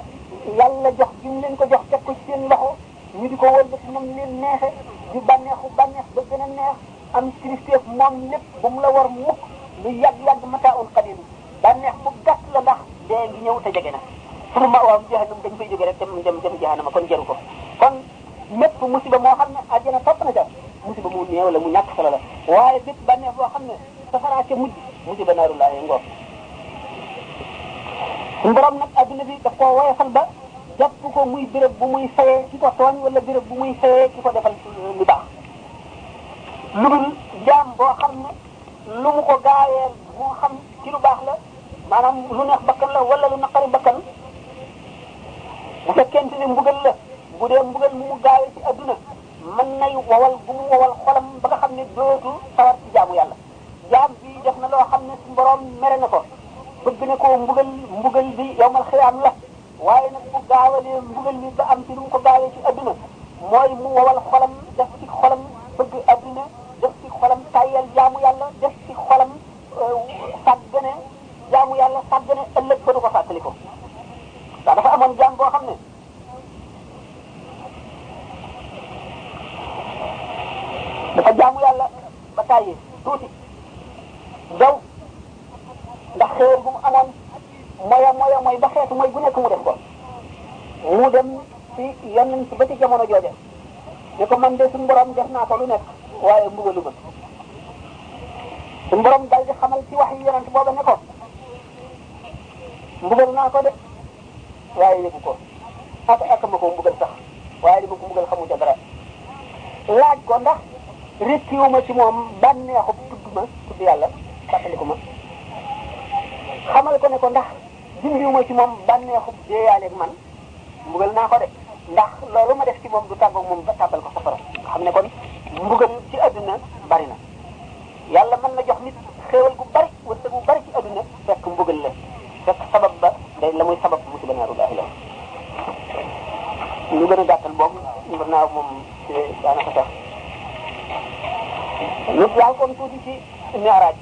yàlla jox bi mu leen ko jox teg ko ci seen loxo ñu di ko wër ba ci moom leen neexe di bànneexu bànneex ba gën a neex am kilifteef moom lépp ba mu la war mukk lu yàgg-yàgg mataaul xadim bànneex bu gàtt la ndax dee ngi ñëw te jege na sunu ma waam jahannam dañ fay jóge rek dem dem dem jahannama kon jaru ko kon mépp musiba moo xam ne àjjana topp na ca musiba mu néew la mu ñàkk solo la waaye bépp bànneex boo xam ne safaraa ca mujj musiba naaru laa yi ngoog suñu borom nag adduna bi daf koo woyofal ba jàpp ko muy béréb bu muy fayee ki ko tooñ wala béréb bu muy fayee ki ko defal lu baax lu dul jaam boo xam ne lu mu ko gaaweel moo xam ci lu baax la maanaam lu neex bakkan la wala lu naqari bakkan bu fekkente ne mbugal la bu dee mbugal mu mu gaawee ci adduna mën nay wowal bu mu wowal xolam ba nga xam ne dootu sawar ci jaamu yàlla jaam bi def na loo xam ne suñu borom mere na ko bëgg na koo mbugal mbugal bi yowmal xiyaam la waaye nag bu gaawalee mbugal bi ba am ci lu mu ko gaawee ci adduna mooy mu wowal xolam def ci xolam bëgg adduna def ci xolam tayal jaamu yàlla def ci xolam sàggane jaamu yàlla sàggane ëllëg ba du ko fàttali ko ndax dafa amoon jaam boo xam ne dafa jaamu yàlla ba tàyyi tuuti daw ndax xéewal bu mu amoon moya moya mooy ba xeetu mooy bu nekk mu def ko mu dem ci yonent ba ci jamono jooja ne ko man de suñu borom def naa ko lu nekk waaye mbugalu ma suñu borom dal di xamal ci wax yi yonent booba ne ko mbugal naa ko de waaye yëgu ko ak ak ma ko mbugal sax waaye li ma ko mbugal xamu ca dara laaj ko ndax récciwu ma ci moom bànneexu tudd ma tudd yàlla fàttaliku ma xamal ko ne ko ndax dindiwu ma ci moom bànneexu déeyaaleeg man mbugal naa ko de ndax loolu ma def ci moom du tàggoog moom ba tàbbal ko safara nga xam ne kon mbugal ci adduna bari na yàlla mën na jox nit xéewal gu bari wërsëg gu bari ci adduna fekk mbugal la fekk sabab ba day la muy sabab musiba naaru laahi la ñu gën a gàttal boobu mën naa moom daanaka sax ñu jànkoon tuuti ci mi'raaj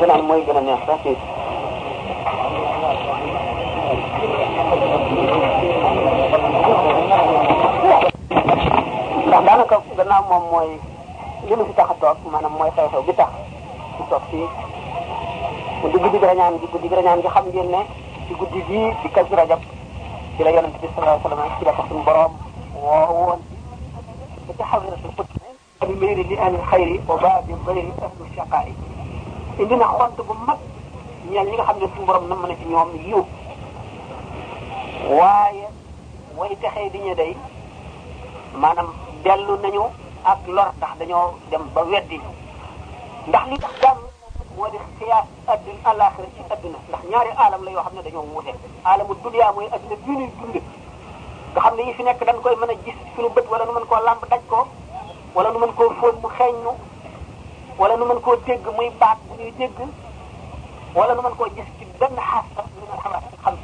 gënaan mooy gën a neex sax fii ndax daanaka gannaaw moom mooy li mu fi tax a toog maanaam mooy xew-xew bi tax mu toog fii di guddi gi rañaan gi guddi gi rañaan gi xam ngeen ne ci guddi gii di kasu rajab ci la yonent bi sallallahu alayhi wa sallam ci la ko suñu borom woo woon ba ci xaw na al mayri li al xayri wa baa bi dayri ahlu shaqaa yi indi na xont bu mag ñeel ñi nga xam ne suñu borom nam na ci ñoom yiw waaye way texee di ñu day maanaam dellu nañu ak lor ndax dañoo dem ba weddi ndax li tax jàmm moo di xiyaas adduna àllaaxira ci adduna ndax ñaari aalam la yoo xam ne dañoo wuute aalamu dunya mooy adduna bii ñuy dund nga xam ne yi fi nekk dañ koy mën a gis suñu bët wala nu mën koo làmb daj ko wala nu mën koo fóon mu xeeñ nu wala nu mën koo dégg muy baat bu ñuy dégg wala nu mën koo gis ci benn xaasa ñu ne xalaat xam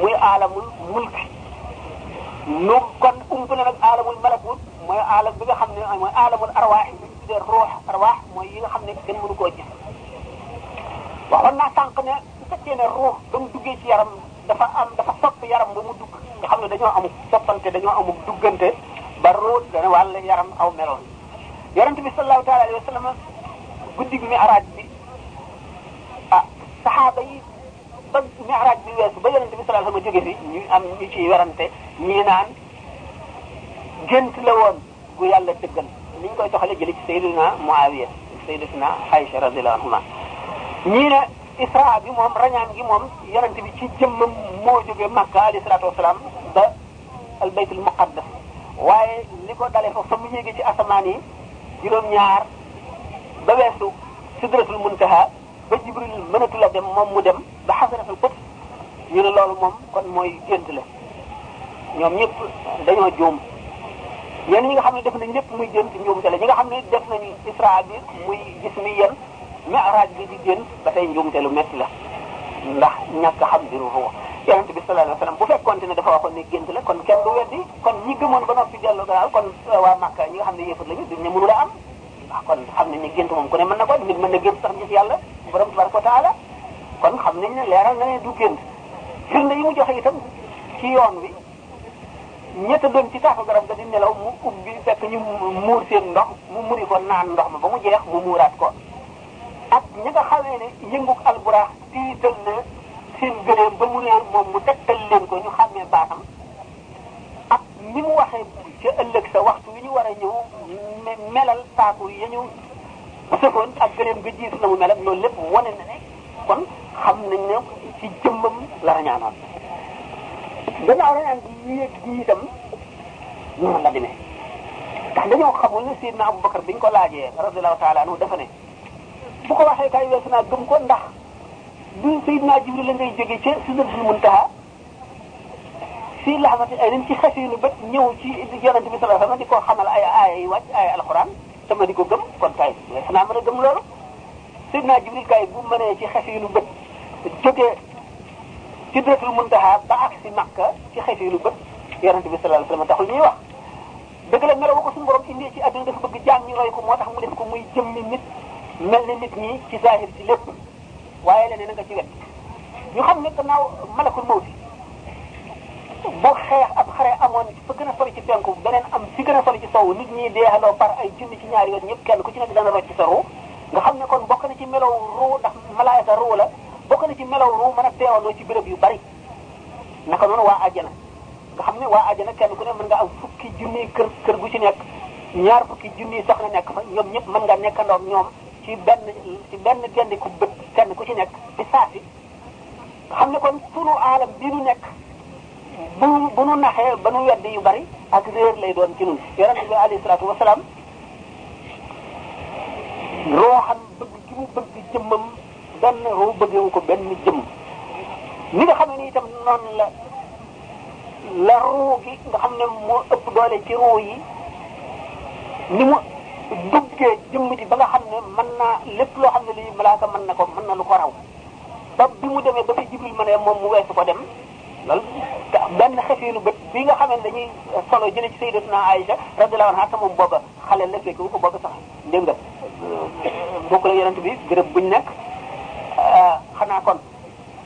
muy aalamul mulk nu kon ump na nag aalamul malakut mooy aalam bi nga xam ne mooy aalamul arwaax yi ñu tuddee ruux arwaax mooy yi nga xam ne kenn mënu koo gis waxoon naa sànq ne su fekkee ne ruux ba mu duggee ci yaram dafa am dafa sopp yaram ba mu dugg nga xam ne dañoo amul soppante dañoo amul duggante ba ruux dana wàll yaram aw meloon yonent bi sallallahu taala alayhi wa sallam guddi gi mi'raaj bi ah saxaaba yi ba mi'raaj bi weesu ba yonent bi sallallahu alayhi wa sallam jóge fi ñu am ñu ciy werante ñii naan gént la woon gu yàlla dëggal ni ñu koy toxale jële ci sayyidina Muawiya sayyidatina Aïcha radiyallahu anhuma ñii ne isra bi moom rañaan gi moom yonent bi ci jëmmam moo jóge Makka alayhi salaatu wasalaam ba al baytul muqaddas waaye li ko dale fa fa mu yéege ci asamaan yi juróom-ñaar ba weesu sidratul muntaha ba jibril mënatu la dem moom mu dem ba xasaratul xut ñu ne loolu moom kon mooy gént la ñoom ñëpp dañoo juum ñenn ñi nga xam ne def nañ lépp muy gént njuumte la ñi nga xam ne def nañ isra bi muy gis mi yen mi'raj bi di gént ba tey njuumte lu métti la ndax ñàkk a xam biru ruux yonent bi sallallahu alayhi wasallam bu fekkoonte ne dafa waxoon ne gént la kon kenn du weddi kon ñi gëmoon ba noppi dellu gannaaw kon waa Makka ñi nga xam ne yëfat lañu duñ ne mënu la am waaw kon xam nañ ne gént moom ku ne mën na ko nit mën na gént sax gis yàlla borom tabaraka wa taala kon xam nañ ne leeral na ne du gént firnde yi mu joxe itam ci yoon wi ñett doon ci taatu garab ga di nelaw mu ubbi fekk ñu muur seen ndox mu muri ko naan ndox ma ba mu jeex mu muuraat ko ak ñi nga xamee ne yënguk alburaax tiital na seen gëléem ba mu réer moom mu tegtal leen ko ñu xàmmee baatam ak ni mu waxee ca ëllëg sa waxtu wi ñu war a ñëw me- melal saaku ya ñu sëfoon ak gëléem ga jiitu na mu mel ak loolu lépp wane na ne kon xam nañ ne ci jëmmam la rañaanoon gannaaw rañaan gi yéeg gi itam noonu la demee ndax dañoo xamul ne Seydina Aboubacar biñ ko laajee radiyallahu taala anhu dafa ne bu ko waxee kay weesu naa gëm ko ndax du Seydina Jibril la ngay jógee ca Sidratul Muntaha fii laxasati ay nin ci xasiinu bët ñëw ci yonent bi sallallahu alayhi wasallam di ko xamal ay aaya yi wàcc ay alxuraan sama di ko gëm kon kay wees naa mën a gëm loolu Seydina Jibril kay bu mënee ci xasiinu bët jógee Sidratul Muntaha ba ak si Makka ci xasiinu bët yonent bi sallallahu alayhi wasallam taxul ñuy wax dëgg la melo bu ko suñu borom indee ci àdduna dafa bëgg jaam ñu roy ko moo tax mu def ko muy jëmmi nit mel ni nit ñi ci zahir ci lépp waaye leneen nga ci wet ñu xam ne gannaaw malakul mawti boo xeex ab xare amoon fa gën a sori ci penku beneen am fi gën a sori ci sowu nit ñi deexandoo par ay junni ci ñaari yoon ñëpp kenn ku ci nekk dana rocc sa ruu nga xam ne kon bokk na ci melow ruu ndax malaayka ruu la bokk na ci melow ruu mën a teewandoo ci béréb yu bari naka noonu waa àjjana nga xam ne waa àjjana kenn ku ne mën nga am fukki junni kër kër gu ci nekk ñaar fukki junni soxna nekk fa ñoom ñëpp mën nga nekkandoo ak ñoom ci benn ci benn genn ku bët kenn ku ci nekk ci saa si xam ne kon sunu aalam bii nu nekk bu bu nu naxee ba nu wedd yu bari ak réer lay doon ci nun yonent bi alayhi salaatu wasalaam rooxam bëgg gi mu bëgg jëmmam benn roo bëggewu ko benn jëmm ni nga xam ne itam noonu la la ruu gi nga xam ne moo ëpp doole ci ruu yi ni mu duggee jëmm ji ba nga xam ne mën naa lépp loo xam ne lii malaaka mën na ko mën na lu ko raw ba bi mu demee ba fi jibril ma ne moom mu weesu ko dem loolu benn xefiinu bët bi nga xamee dañuy solo jële ci sayyidatuna Aïcha radiyallahu anha moom booba xale la fekk ko booba sax dégg nga bokk la yonent bi béréb buñ nekk xanaa kon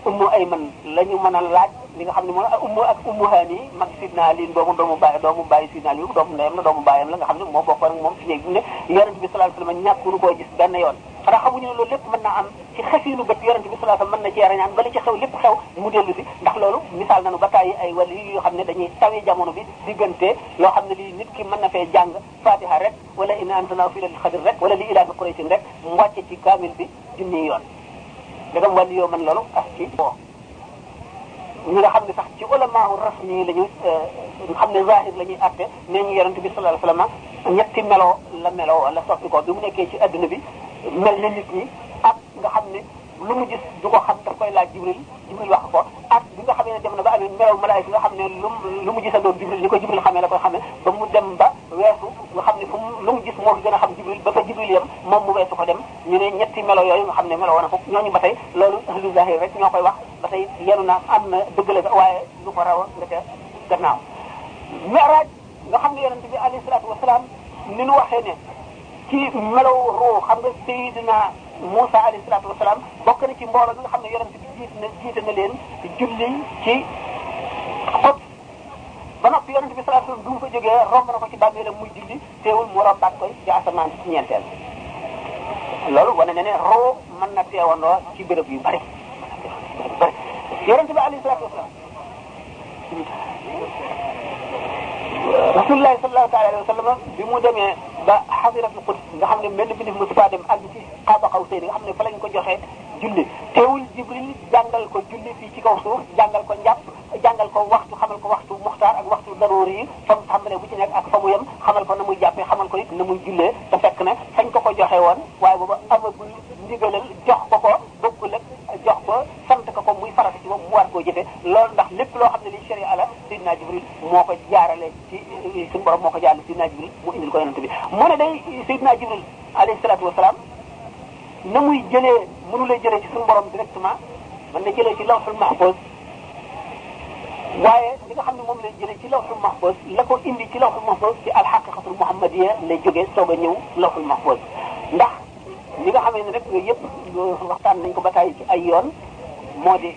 ummu ayman la ñu mën a laaj li nga xam ne mooy ummu ak ummu haani mag sidna ali doomu doomu bàyyi doomu bàyyi sidna ali doomu ndeyam la doomu bàyyam la nga xam ne moo bokkoon ak moom fi ñuy dundee yonent bi sallallahu alayhi wasallam ñàkkunu koo gis benn yoon xanaa xamuñu ne loolu lépp mën naa am ci xefiinu bët yonent bi sallallahu alayhi wasallam mën na cee rañaan ba li ci xew lépp xew mu dellu si ndax loolu misaal nañu ba tàyyi ay wàll yi yoo xam ne dañuy tawi jamono bi diggante loo xam ne lii nit ki mën na fee jàng fatiha rek wala inna anzalnahu fi laylatil qadr rek wala li ilaafi qurayshin rek mu wàcce ci kaamil bi junni yoon dagam wàllu yoo man loolu as ci boo ñi nga xam ne sax ci ulamaahu rasmi yi la ñu xam ne zahir la ñuy atte nee ñu yonent bi sallallahu alayhi wasallam ñetti melo la melo la soppi ko bi mu nekkee ci adduna bi mel na nit ñi ak nga xam ne lu mu gis du ko xam daf koy laaj jibril jibril wax ko ak bi nga xamee ne dem na ba amee melaw malaayika nga xam ne lu lu mu gisandoon jibril li ko jibril xamee la koy xamee ba mu dem ba weesu nga xam ne fu mu lu mu gis moo ko gën a xam jibril ba fa jibril yam moom mu weesu ko dem ñu ne ñetti melo yooyu nga xam ne melo woon ko ñooñu ba tey loolu ahlu zahir rek ñoo koy wax ba tey yenu na am na dëgg la waaye lu ko raw nga ca gannaaw miraaj nga xam ne yonent bi alayhi salaatu wasalaam ni nu waxee ne ci melow ruu xam nga sayidina Moussa alayhi salaatu wasalaam bokk na ci mbooloo bi nga xam ne yonent bi jiit na jiite na leen julli ci xob ba noppi yonent bi sallallahu alayhi wasallam bi mu fa jógee romb na ko ci bàmmeelam muy julli teewul mu rombaat koy ci asamaan ci ñeenteel loolu wane na ne roo mën na teewandoo ci béréb yu bari yu bari yonent bi alayhi salaatu wasalaam rasulullahi sallallahu taala alayhi wa sallam bi mu demee ba xasiratul quds nga xam ne mel ni bindif Mustafa dem àgg ci xaaba xaw sey nga xam ne fa lañ ko joxee julli teewul jibril jàngal ko julli fii ci kaw suuf jàngal ko njàpp jàngal ko waxtu xamal ko waxtu muxtaar ak waxtu daruur yi fa mu tàmbalee bu ci nekk ak fa mu yem xamal ko na muy jàppee xamal ko it na muy jullee te fekk ne fañ ko ko joxe woon waaye booba amagul ndigalal jox ko ko bokkul ak jox ko sant ko ko muy farata ci moom mu war koo jëfe loolu ndax lépp loo xam ne li sharia la Seydina Jibril moo ko jaarale ci suñu borom moo ko jaarale Seydina Jibril mu indil ko yonent bi mu ne day Seydina Jibril alayhi salaatu wasalaam na muy jëlee mënu lay jëlee ci suñu borom directement mën na jëlee ci lawhul mahfuz waaye li nga xam ne moom lay jëlee ci lawxul mahfuz la ko indi ci lawxul mahfuz ci alxaqiqatul muhammadiya lay jógee soog a ñëw lawxul mahfuz ndax li nga xamee ne rek yooyu yëpp waxtaan nañ ko ba tàyyi ci ay yoon moo di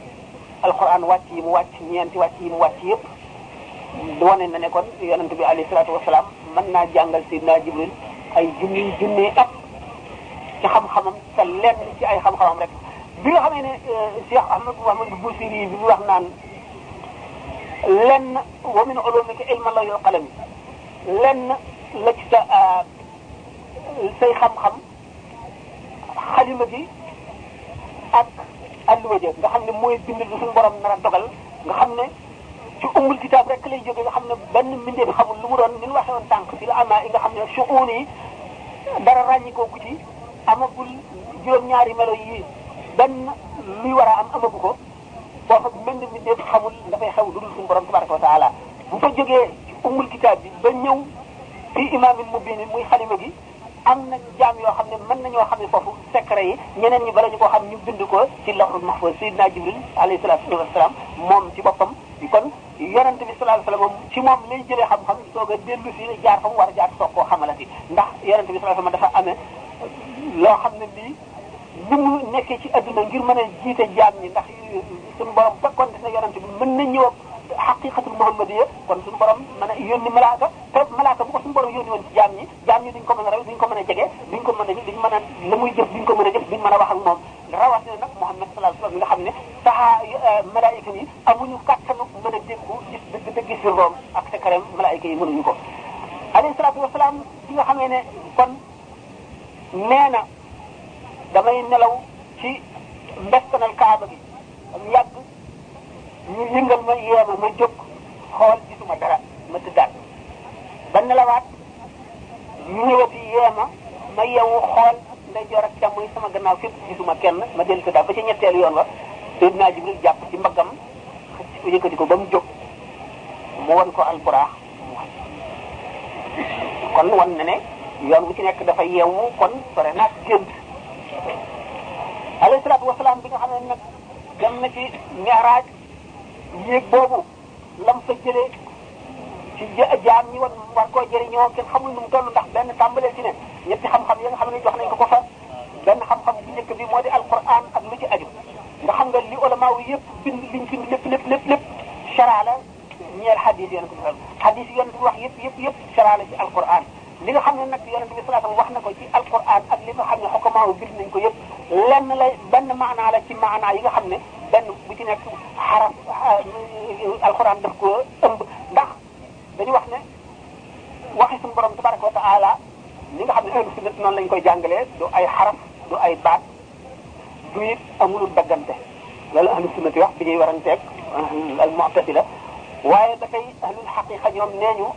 alquran wàcc yi mu wàcc ñeenti wàcc yi mu wàcc yëpp wane na ne kon yonente bi alayhi salaatu wasalaam mën naa jàngal Seydina Jibril ay junni junni at ci xam-xamam te lenn ci ay xam-xamam rek bi nga xamee ne Cheikh Ahmad Mouhamadou Boussiri bi ñu wax naan lenn wa min ulumika ilma la yoo xalam lenn la ci sa say xam-xam xalima gi ak alluwa ja nga xam ne mooy bind lu suñu borom nar a dogal nga xam ne ci umul kitaab rek lay jóge nga xam ne benn mbindeef xamul lu mu doon ni ñu waxee woon tànk ci la amaa yi nga xam ne suxuun yi dara ràññikoo ku ci amagul juróom-ñaari melo yii benn luy war a am amagu ko foofa mel ni mi def xamul dafay xew lu dul suñu borom tabaraka wa taala bu fa jógee ci umul kitaab bi ba ñëw fi imaamin mubini muy xalima gi am na jaam yoo xam ne mën nañoo xam ne foofu secret yi ñeneen ñi bala ñu ko xam ñu bind ko ci lawhul mahfuz sayyidina jibril alayhi salaatu wasalaam moom ci boppam kon yonente bi sallallahu alayhi wasallam ci moom lay jëlee xam-xam soog a dellu si jaar fa mu war a jaar soog koo xamalati ndax yonente bi sallallahu alayhi wasallam dafa amee loo xam ne lii li mu nekkee ci adduna ngir mën a jiite jaam ñi ndax suñu borom fekkoon dina yonente bi mën na ñëw xaqiqatul muhammadiyya kon suñu borom mën a yónni malaaka te malaaka bu ko suñu borom yónni woon ci jaam ñi jaam ñi duñ ko mën a raw duñ ko mën a jege duñ ko mën a duñ mën a la muy jëf duñ ko mën a jëf duñ mën a wax ak moom rawatina nag Muhammad sallallahu alayhi wasallam nga xam ne saxaa malaayika yi amuñu kàttanu mën a dékku gis dëgg dëgg gis room ak sa karam malaayka yi mënuñu ko alayhi salaatu wasalaam ci nga xamee ne kon nee na damay nelaw ci mbeskanal kaaba gi am yàgg ñu yëngal ma yeema ma jóg xool gisuma dara ma tëddaat ba nelawaat ñu ñëwati yee ma ma yeewu xool nday joor ak càmm yi sama gannaaw fépp gisuma kenn ma dellu si daal ba ci ñetteelu yoon wa Seydina Jibril jàpp ci mbaggam xëcc ko yëkkati ko ba mu jóg mu won ko alburaax mu wàcc kon wan na ne yoon wu ci nekk dafa yeewu kon sore naag gént alayhi salaatu wasalaam bi nga xam ne nag dem na ci mi'raaj yéeg boobu lam fa jëlee ci ja- jaam ñi war war koo jëriñoo kenn xamul nu mu toll ndax benn tàmbalee ci ne ñetti xam-xam yi nga xam ne jox nañ ko ko fa benn xam-xam bu njëkk bi moo di alquran ak lu ci aju nga xam nga li ulama wu yëpp bind liñ bind lépp lépp lépp lépp chara la ñeel xadis yonent bi xadis yonent bi wax yëpp yëpp yëpp chara la ci alquran li nga xam ne nag yonente bi sallallahu alayhi wasallam wax na ko ci alquran ak li nga xam ne xukamaa wu bind nañ ko yëpp lenn la benn maanaa la ci maanaa yi nga xam ne benn bu ci nekk xaraf alquran daf ko ëmb ndax dañu wax ne waxi suñu borom tabaraka wa taala li nga xam ne ëmb si noonu lañ koy jàngalee du ay xaraf du ay baat du it amul daggante loolu ahlu sunnati wax bi ñuy waranteeg al mu'tazila waaye ba tey ahlul xaqiqa ñoom nee ñu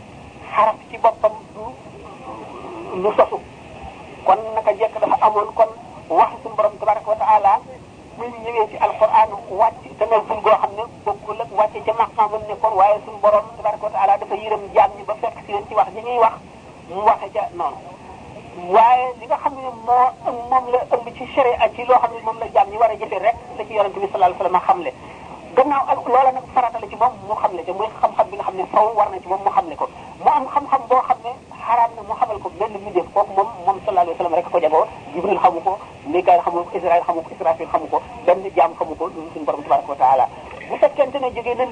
xaraf ci boppam du lu sosu kon naka jekk dafa amoon kon wax suñu borom tabaraka wa taala muy ñëwee ci alquran wàcc te ne suñ goo xam ne bokkul ak wàcce ca maqaamam ne kon waaye suñu borom tabaraka wa taala dafa yërëm jaam ñi ba fekk si leen ci wax ji ñuy wax mu waxe ca noonu waaye li nga xam ne moo ëmb moom la ëmb ci sere ak ci loo xam ne moom la jaam ñi war a jëfe rek la ci yonente bi sallallahu alayhi wasallam xamle gannaaw al loola nag farata la ci moom mu xamle ca muy xam-xam bi nga xam ne faw war na ci moom mu xamle ko mu am xam-xam boo xam ne xaraam na mu xamal ko benn mbindeef kooku moom moom sallallahu alayhi wasallam rek ko jagoo jibril xamu ko mikaayil xamu ko israil xamu ko israfil xamu ko benn jaam xamu ko suñu borom tabaraka wa taala bu fekkente ne jógee nañ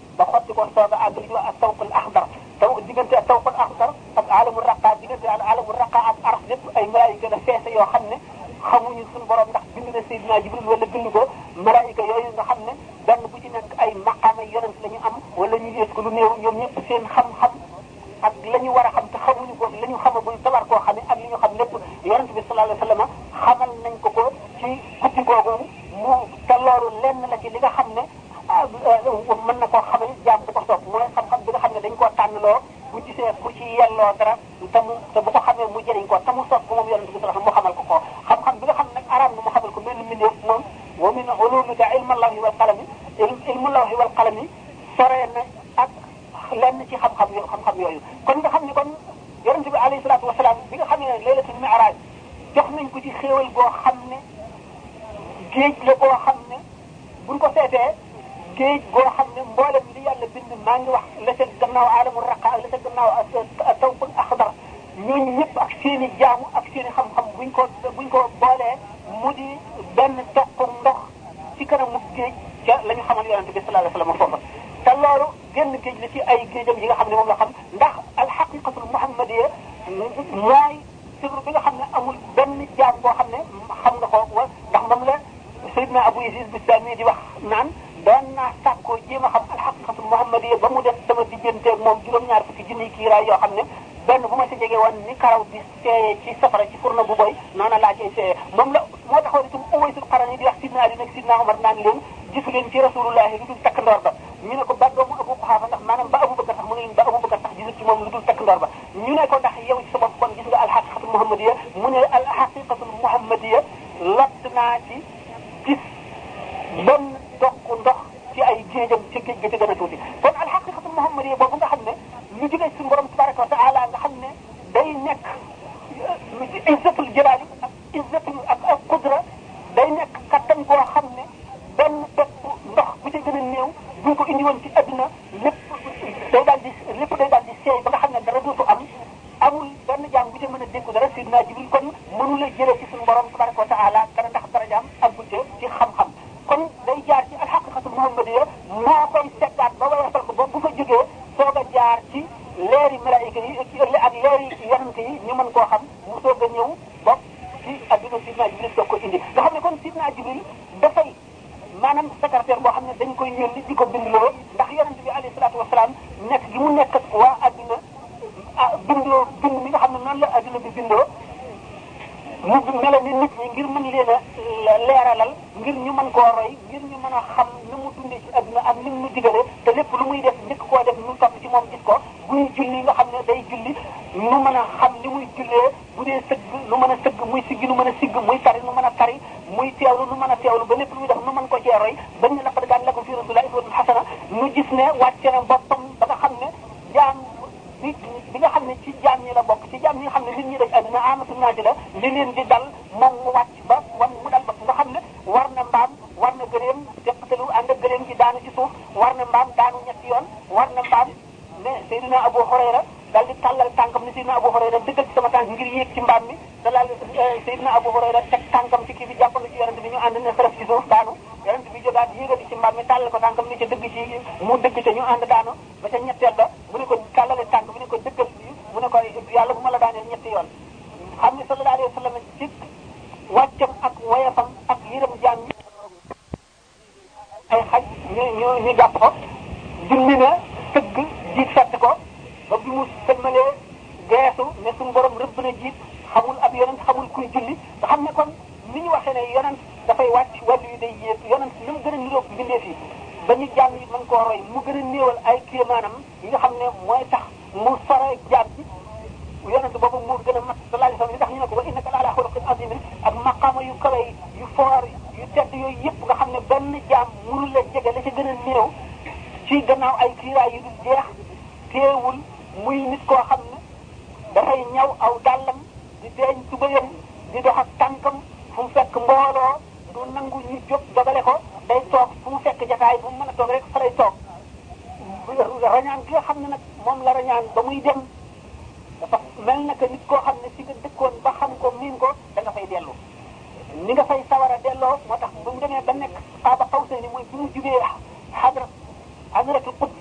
ba xotti ko soog a àgg li ñuy wax ak sawqul axdar taw diggante ak sawqul axdar ak alamu raqa diggante ak alamu raqa ak araf lépp ay malaayika la feese yoo xam ne xamuñu suñu borom ndax bind na Seydina Jibril wala bind ko malaayika yooyu nga xam ne benn bu ci nekk ay maqaama yonent la ñu am wala ñu yées ko lu néew ñoom ñëpp seen xam-xam ak la ñu war a xam te xamuñu ko la ñu xamagul te war koo xamee ak li ñu xam lépp yonent bi sallallahu alayhi wa sallam xamal nañ ko ko ci guddi googu mu te loolu lenn la ci li nga xam ne ah mën na koo xamal jaam bu ko sopp mooy xam-xam bi nga xam ne dañ koo tànnloo bu gisee ku ci yelloo dara te mu te bu ko xamee mu jëriñ ko te mu sopp ko moom yonent bi sallallahu alayhi wasallam mu xamal ko ko xam-xam bi nga xam ne nag araam na mu xamal ko benn mbindeef moom wa min ulumika ilmu lawhi wal qalami ilmu lawhi wal qalami soree na ak lenn ci xam-xam yo xam-xam yooyu kon nga xam ne kon yonent bi alayhi salaatu wasalaam bi nga xam ne laylatul mi'raj jox nañ ko ci xéewal boo xam ne géej la boo xam ne buñ ko seetee géej boo xam ne mboolem li yàlla bind maa ngi wax la ca gannaaw aalamu raqa ak la ca gannaaw ak taw bëgg ak xadar ñooñu ñëpp ak seen i jaamu ak seen i xam-xam buñ ko buñ ko boolee mu di benn toq ndox ci kanamu géej ca la ñu xamal yonente bi sallallahu alayhi wasallam foofa te loolu génn géej la ci ay géejam yi nga xam ne moom la xam ndax alxaqiqatul muhammadiya mooy sirru bi nga xam ne amul benn jaam boo xam ne xam nga ko wa ndax moom la Seydina Abu Yazid Bistami di wax naan doon naa sàkkoo jéem a xam alxaqiqatu muhammadiya ba mu def sama digganteeg moom juróom-ñaar fukki junniy kiiraay yoo xam ne benn bu ma si jege woon ni karaw di seeyee ci safara ci furna bu boy noona laa cay seeyee moom la moo taxoon itam Uwaysul Qarani di wax Sidna Ali nag Sidna Omar naan leen gisu leen ci rasulullahi lu dul takk ndoor ba ñu ne ko ba doomu Abu Quhafa ndax maanaam ba Abu Bakar sax mu ne leen ba Abu Bakar sax gisul ci moom lu dul takk ndoor ba ñu ne ko ndax yow ci sa bopp kon gis nga alxaqiqatul muhammadiya mu ne alxaqiqatul muhammadiya lott naa ci gis benn doq ndox ci ay géejam ci géej ga ci gën a tuuti kon alxaqiqatul muhammadiya boobu nga xam ne lu jógee suñu borom tabaraka wa taala nga xam ne day nekk lu ci izzatul jalaali izzatin ak ak qudra day nekk kattan boo xam ne benn pepp ndox bu ci gën a néew buñ ko indi woon ci adduna lépp day daal di lépp day daal di seey ba nga xam ne dara dootu am amul benn jaam bu ci mën a dénku dara Seydina Jibril kon mënu la jëlee ci suñu borom tabaraka wa taala dara ndax dara jaam ak gudde ci xam-xam kon day jaar ci alxaqiqatul muhammadiya moo koy seggaat ba wayasal ko ba bu fa jógee soog a jaar ci leeri malaayika yi ak leeri yonent yi ñu mën koo xam mu soog a ñëw bopp ci adduna sidna jibril daf ko indi nga xam ne kon sidna jibril dafay maanaam secrétaire boo xam ne dañ koy yónni di ko bindloo ndax yonent bi alayhi salaatu wasalaam nekk gi mu nekk ak waa adduna ah bindoo bind mi nga xam ne noonu la adduna bi bindoo mu mel ni nit ñi ngir mën leen a leeralal ngir ñu mën koo roy ngir ñu mën a xam ni mu dundee ci adduna ak ni mu nu digale te lépp lu muy def njëkk koo def ñu topp ci moom gis ko bu ñuy julli nga xam ne day julli ñu mën a xam li muy jullee bu dee sëgg nu mën a sëgg muy siggi nu mën a sigg muy tari nu mën a tari muy teewlu nu mën a teewlu ba lépp lu muy def nu mën ko cee roy bañ ne laqad kaana lakum fii rasuulillaahi uswatun hasana nu gis ne wàcce na boppam ba nga xam ne jaam bi bi nga xam ne ci jaam ñi la bokk ci jaam ñi nga xam ne nit ñi dañ àdduna amatu naa ci la li leen di dal moom mu wàcc ba wan mu dal ba nga xam ne war na mbaam war na gëléem teqatalu ànd ak gëléem gi daanu ci suuf war na mbaam daanu ñetti yoon war na mbaam ne Seydina Abu Hurayra daal di tàllal tànkam ni Seydina Abu Hurayra dëggal ci sama tànk ngir yéeg ci mbaam mi da daal Seydina Abu Hurayra teg tànkam ci kii bi jàppal ci yonent bi ñu ànd ne xërëf ci suuf daanu yonent bi jógaat yéegati ci mbaam mi tàllal ko tànkam ni ca dëgg ci mu dëgg ca ñu ànd daanu ba ca ñetteel ba mu ne ko tàllale tànk mu ne ko dëggal bi mu ne ko yàlla bu ma la daaneel ñetti yoon xam ne sallallahu alayhi wa sallam ci wàccam ak wayafam ak yërëm jaam yi ay xaj ñu ñu ñu jàpp ko julli na tëgg jiit fett ko ba bi mu sëlmalee geesu ne suñu borom rëbb na jiit xamul ab yonent xamul kuy julli nga xam ne kon ni ñu waxee ne yonent dafay wàcc wàllu yu day yéeg yonent ni mu gën a niroog mbindeef yi ba ñu jàng yi mën koo roy mu gën a néewal ay kéemaanam yi nga xam ne mooy tax mu sore jaam bi yonent boobu moo gën a mat sallallahu alayhi wa sallam li tax ñu ne ko wa innaka la ala xuluqin azim ak maqaama yu kawe yi yu foor yu tedd yooyu yëpp nga xam ne benn jaam mënu la jege la ca gën a néew ci gannaaw ay kiiraay yu dul jeex teewul muy nit koo xam ne dafay ñaw aw dàllam di deeñ tubéyam di dox ak tànkam fu mu fekk mbooloo du nangu ñu jóg dogale ko day toog fu mu fekk jataay bu mu mën a toog rek fa lay toog rañaan gi nga xam ne nag moom la rañaan ba muy dem dafa mel na que nit koo xam ne fi nga dëkkoon ba xam ko miin ko da nga fay dellu ni nga fay sawar a delloo moo tax bu mu demee ba nekk Kaaba Qawsayni mooy bi mu jugee xadra xadratul qud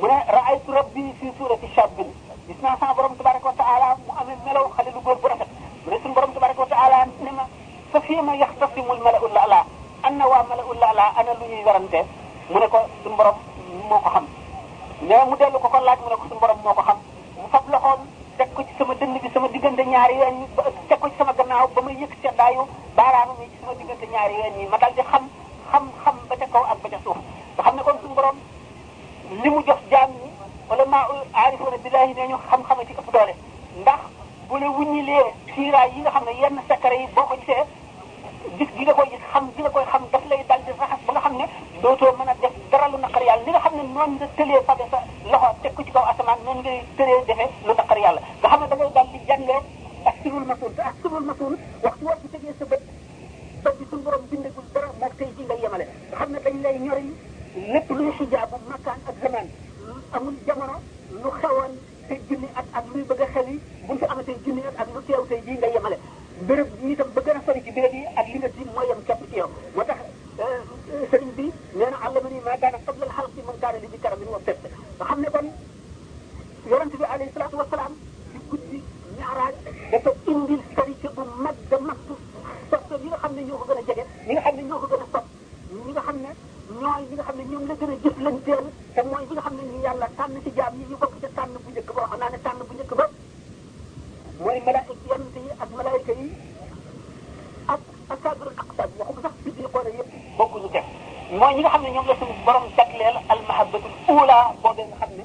mu ne raaytu rabbi fi surati shabbin gis naa sama borom tabaraka wa taala mu amee melaw xale lu góor bu rafet mu ne suñu borom tabaraka wa taala ne ma fa fii ma yaxtasimul malaul ala anna waa malaul ala ana lu ñuy werante mu ne ko suñu borom moo ko xam mais mu dellu ko ko laaj mu ne ko suñu borom moo ko xam mu fab loxoom teg ko ci sama dënd bi sama diggante ñaari ween yi ba teg ko ci sama gannaaw ba ma yëg seddaayu baaraam yi ci sama diggante ñaari ween yi ma dal di xam xam xam ba ca kaw ak ba ca suuf nga xam ne kon suñu borom li mu jox jaam ñi wala maa aarifoona billaahi nee ñu xam-xama ci ëpp doole ndax bu la wuññilee kiiraay yi nga xam ne yenn secret yi boo ko gisee gis gi nga koy gis xam gi nga koy xam daf lay dal di raxas ba nga xam ne dootoo mën a def dara lu naqar yàlla li nga xam ne noonu nga tëlee fabe sa loxo teg ko ci kaw asamaan noonu ngay tëlee defee lu naqar yàlla nga xam ne da ngay dal di jàngee ak sirul masuul te ak sirul masuul waxtu woo ci tegee sa bët bët bi suñu borom bindagul dara moo tey ji ngay yemale nga xam ne dañ lay ñori lépp luy xijaabu makkaan ak zamaan amul jamono lu xewoon te junni at ak luy bëgg a xew yi buñ fi amatee junni at ak lu teew tey jii nga yemale béréb yi itam ba gën a sori ci béréb yi ak li nga tiim mooy yem képp ci yow moo tax sëriñ bi nee na àllama ni maa kaana qabla al-xalqi man kaana li bi karamin wa fett nga xam ne kon yonent bi alayhi salaatu wa salaam ci guddi ñaaraaj dafa indil sari ci bu mag a mag soppe yi nga xam ne ñoo ko gën a jege ñi nga xam ne ñoo ko gën a sopp ñi nga xam ne ñooy ñi nga xam ne ñoom la gën a jëflanteel te mooy ñi nga xam ne ñu yàlla tànn ci jaam yi ñu bokk ca tànn bu njëkk ba wax naa ne tànn bu njëkk ba mooy malaayka yi yonent yi ak malaayka yi ak asaabirul aqtaab waxu sax bi ñu xoolee yëpp bokkuñu def mooy ñi nga xam ne ñoom la suñu borom jagleel almahabbatul ula boobee nga xam ne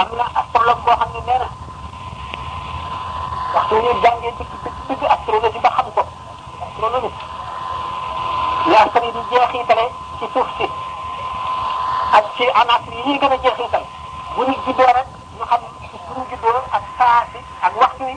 am na astologue boo xam ne nee na waxtu ñu jàngee dëgg dëgg dëgg astrologie ba xam ko astrologie li askan yi di jeexitale ci suuf si ak ci anaas yi ñuy gën a jeexital bu nit juddoo rek ñu xam bu ñu juddoo ak saa si ak waxtu yi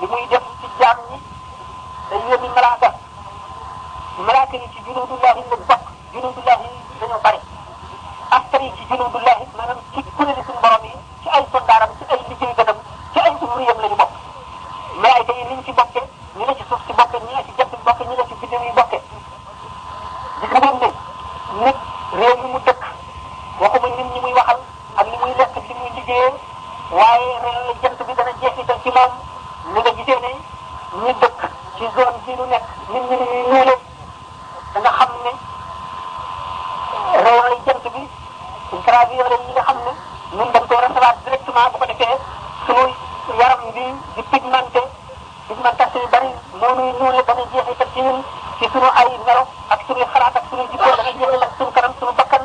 li muy def ci jaam ñi day yónni malaaka malaaka yi ci junudullahi la bokk junudullahi dañoo bari askar yi ci junudullahi maanaam ci kuréeli suñu borom yi ci ay sondaaram ci ay liggéey gëtam ci ay umriyam la ñu bokk malaaka yi ni ñu ci bokke ñu ne ci suuf si bokke ñu ne ci jant bi bokke ñu ne ci biddew yi bokke gis nga ne nit réew mi mu dëkk waxuma nit ñi muy waxal ak li muy lekk li muy liggéeyee waaye ren la jant bi dana jeexital ci moom ni nga gisee ne ñi dëkk ci zone bii ñu nekk nit ñi dañuy ñuule da nga xam ne rayon la jant bi ultraviolet yi nga xam ne ñun dañ koy recevoir directement bu ko defee suñu yaram bi di pigmenté pigmentation yu bari moo ñuy ñuule dana jeexital ci ñun ci suñu ay melo ak suñuy xalaat ak suñuy jikko dana jeexital suñu kanam suñu bakkan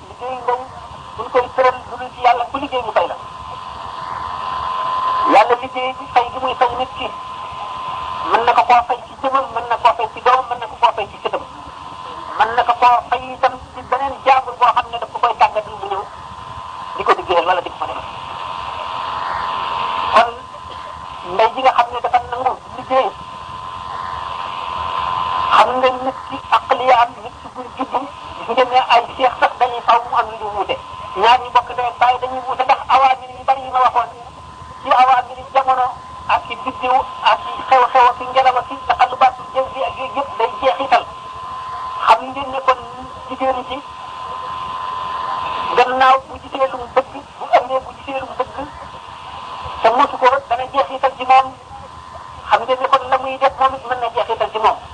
liggéey ndaw buñ koy gërëm lu dul ci yàlla ku liggéey ñu fay la yàlla liggéey bi fay gi muy fay nit ki mën na ko koo fay ci jëmam mën na koo fay ci doomam mën na ko koo fay ci sëtam mën na ko koo fay itam ci beneen jàmbur boo xam ne daf ko koy tàggat bu ñëw di ko liggéeyal wala di ko fa defal kon ndey ji nga xam ne dafa nangu liggéey xam nga nit ki aqliyaam nit ki buy juddu bu ngeen ne ay seex sax dañuy faw mu am lu ñu wuute ñaar ñu bokk ndey bàyyi dañuy wuute ndax awaamir yu bari yi ma waxoon ci awaamir yi jamono ak ci biddiw ak ci xew-xew ak ci ngelaw ak ci taxalubaatu jëw bi ak yooyu yëpp day jeexital xam ngeen ne kon jigéen ci gannaaw bu gisee lu mu bëgg bu ëmbee bu gisee lu mu bëgg te mosu ko dana jeexital ci moom xam ngeen ne kon la muy def moom it mën na jeexital ci moom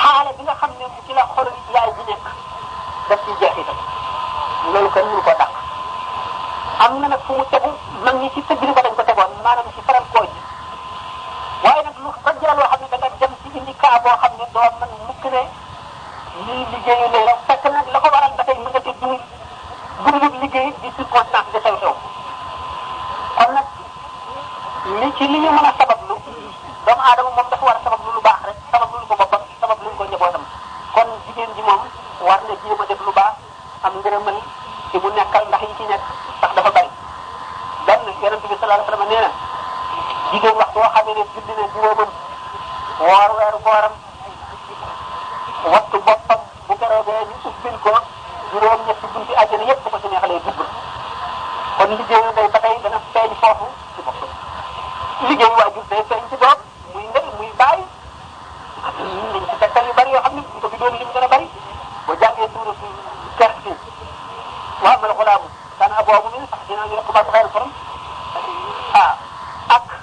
xaala bi nga xam ne ci la xol yaay bi nekk daf ciy jeexital loolu kenn mënu ko dàq am na nag fu mu tegu mag ñi ci tëgg ni ko dañ ko tegoon maanaam ci faral koo ji waaye nag lu ko jël loo xam ne da nga dem ci indi kaa boo xam ne doo mën mukk ne lii liggéeyu ne la fekk nag la ko waral ba tey mën nga ci dund dundub liggéey di circonstance di xew-xew li ci li ñu mën a sabablu doomu aadama moom dafa war a sabablu lu baax rek sabablu lu ko boppam sabablu lu ko njabootam kon jigéen ji moom war na jéem a def lu baax am ngërëmal ci mu nekkal ndax yi ci nekk ndax dafa bari benn yonent bi sallallahu alayhi wasallam nee na jigéen wax boo xamee ne julli na juróomam woor weeru kooram wattu boppam bu keroogee ñu ubbil ko juróom ñetti bunti àjjana yëpp bu ko ci neexalee dugg kon liggéeyu day ba tey dana feeñ foofu ci bopp liggéeyu waajur day feeñ ci doom muy ndey muy bàyyi liñ ci tegtal yu bari yoo xam ne bu ko fi doon lim gën a bari boo jàngee tuuru si kër si waa mal xulaamu daan aboobu min sax dina yokk ba xel borom ah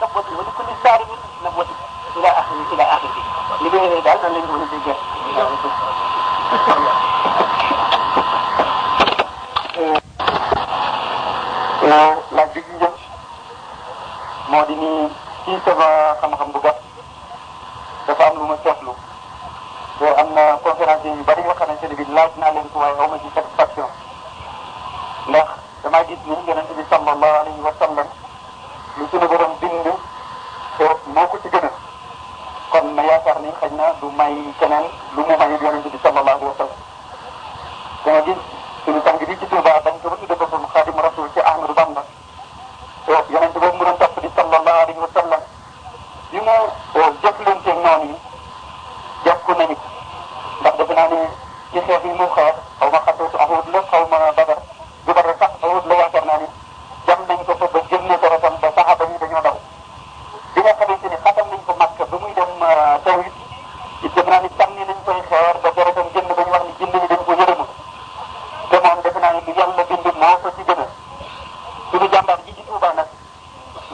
nabwati wa li kulli saarimin nabwati ila axiri ila axiri li nga yëgee daal nan lañ ko mën a déggee. waaw laaj bi ñu jëm moo di ni ci sama xam-xam bu gàtt dafa am lu ma seetlu te am na conférence yu bari yoo xamante ne bi laaj naa leen ko waaye aw ma ci satisfaction ndax damaa gis ni yonent bi sallallahu alayhi wa sallam lu suñu borom bind te moo ko ci gën a kon ma yaakaar ni xëy na du may keneen lu mu mayul yonent bi sallallahu alayhi wa sallam dama gis suñu sang bi ci Tuuba dañ ko ba tudde boppam Xaadimu Rasuul ci Ahmadu Bamba te yonent boobu mu doon topp di sallallahu alayhi wa sallam li mu jëflanteeg noonu yi jàpp nañu ko ndax defe naa ne ci xeex yi mu xeex xaw ma xasootu Uhud la xaw ma Badar du Badar sax Uhud la yaakaar naa ne jam nañ ko fa ba jël na deretam ba saxaaba yi dañoo daw bi nga xamante ni xatal nañ ko Makka ba muy dem Tawhid defe naa ne sànni nañ koy xeer ba deretam génn ba ñu wax ni jënd ni dañ ko yërëmul te moom defe naa ne lu yàlla bind moo ko ci gënal suñu jàmbaar ji ci Tuuba nag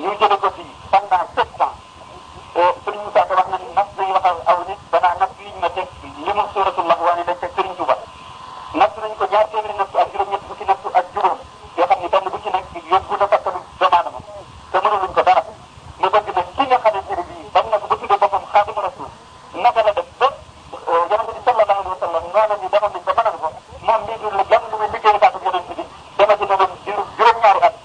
ñu jëlee ko fii pendant sept ans Serigne Moussa Ka wax na ni nas nañ waxal aw nit danaa nas yiñ ma teg li mu sóoratul lax waa ne dañ teg Serigne Touba nas nañ ko ñaar téeméeri nattu ak juróom-ñett fukki nattu ak juróom yoo xam ne benn bu ci nekk yóbbu na fakkanu doomu aadama te mënuluñ ko dara mu bëgg nag ki nga xamante ne bii bañ na ko ba tuddee boppam xaadimu rasul naka la def ba yonente bi sallallahu alayhi wa sallam noonu ni defoon nañ ko mënal ko moom mii di lu jàng lu muy liggéey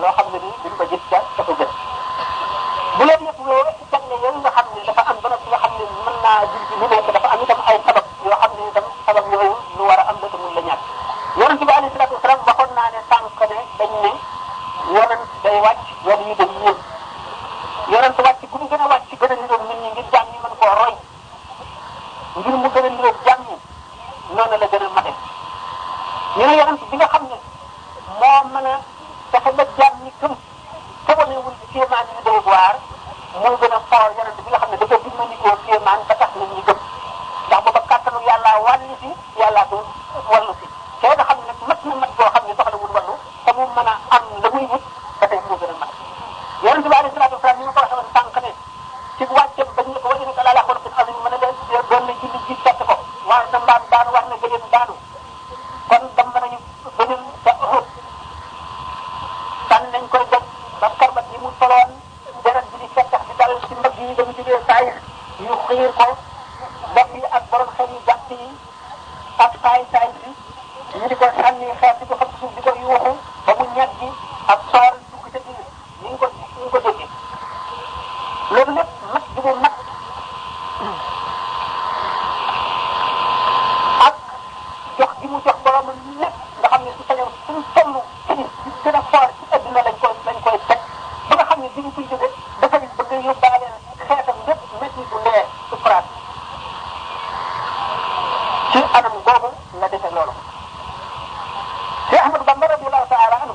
loo xam ne nii duñ ko gis ca ca ko jël bu leen yëpp wéyee ci jagle yooyu nga xam ne dafa am ba noppi nga xam ne mën naa jur ci lu nekk dafa am itam ay sabab yoo xam ne itam sabab yooyu lu war a am la te mun la ñàkk yonent bi alayhi salaatu wasalaam waxoon naa ne sànq ne dañ ne yonent day wàcc yoon yi day yéeg yonent wàcc bu mu gën a wàcc gën a niroon nit ñi ngir jàng ñi mën koo roy ngir mu gën a niroog jàmm ñi noonu la gën a mate ñu ne yonent bi nga xam ne moo mën a fexe ba jàmm ñi gëm te wanewul ci kéemaan yi doy waar moo gën a xool yonent bi nga xam ne dafa dimbandikoo kéemaan ba tax nit ñi gëm ndax booba kàttanu yàlla wàllu si yàlla ko wallu si te nga xam ne nag mat na mat boo xam ne soxlawul wallu te mu mën a am la muy wut ba tey moo gën a mat yonent bi alayhi salaatu wasalaam ni ma ko waxee woon sànq ne ci wàccam ba ñu ne ko wàññi ko laala xool ko xam ne mën na leen tuddee doon na julli ji fekk ko war na mbaam daanu war na gëleem daanu kon dam nañu gëleem sa Uhud sànni nañ koy def ba karbat yi mu soloon deret bi di fekk di dal ci mbëgg yi dañu jógee saay ñu xiir ko mbokk yi ak borom xel yu gàtt yi ak saay saay bi ñu di ko sànni xeer di ko xam suuf di ko yuuxu ba mu ñàgg gi ak soor ni ñu ko ni ñu ko déggee loolu lépp mat bi mu mat ak jox gi mu jox boromam lépp nga xam ne su sañoon fu mu toll ci li gën a foor ci adduna lañ koy lañ koy teg ba nga xam ne bi ñu koy jógee dafay bëgg a yóbbaale xeetam lépp métti bu leer su praat ci anam googu la defee loolu. Cheikh Ahmadou Bamba radiyallahu taala anhu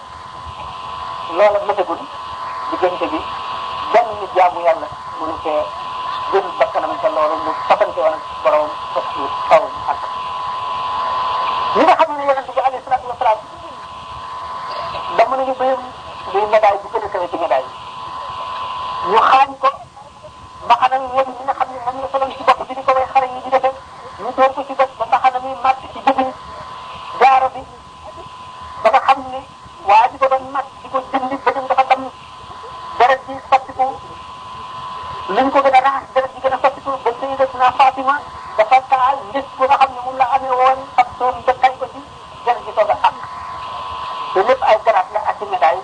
loola mëtagul diggante bi benn nit jaamu yàlla mënu cee jël bakkanam te loolu mu fasante woon ak borom fas ci kaw ak ñi nga xam ne yonent bi alayhi salaatu wa salaam dama nañu bëyam luy médaille bu gën a kawe ci médaille ñu xaañ ko mbaxana mi yéen ñi nga xam ne moom la soloon ci bopp bi di ko way xare yi di defee ñu door ko ci bopp ba mbaxana mi màtt ci jëbiñ jaaro bi ba nga xam ni waa ji ko doon nag di ko dindi bëtam dafa dam deret ji sottiku liñ ko gën a raxas deret ji gën a sottiku ba Sayyidatuna Fatima dafa taal nit bu nga xam ne moom la amee woon ak doom ba tay ko ci deret ji soog a àq te lépp ay garab la ak i médaille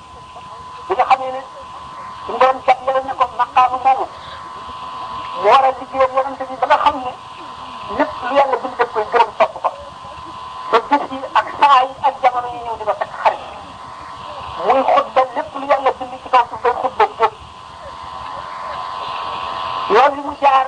bi nga xamee ne suñu borom jagleel na ko maqaama moomu mu war a liggéeyal yonente bi ba nga xam ne lépp lu yàlla bind daf koy gërëm topp ko ba gis yi ak saa yi ak jamono yi ñëw di ko fekk xarit muy xutba lépp lu yàlla bind ci kaw suuf day xutba jóg yoon yi mu jaar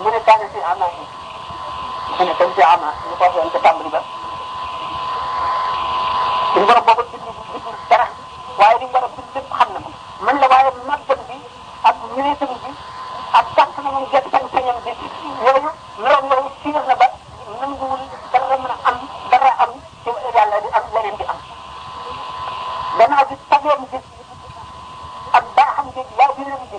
mu ne kaana fi ama yi mu ne kañ fi ama ñu ko waxoon ca tàmbali ba suñu borom boobu bind bind dara waaye li mu war a bind lépp xam na ko man la waaye màggal bi ak ñëweetam bi ak gàtt na moom gerte ak sañam bi yooyu loolu loolu fiir na ba nanguwul dara mën a am dara am ci yàlla di am leneen di am gannaaw bi tabeem bi ak baaxam bi laa biiram bi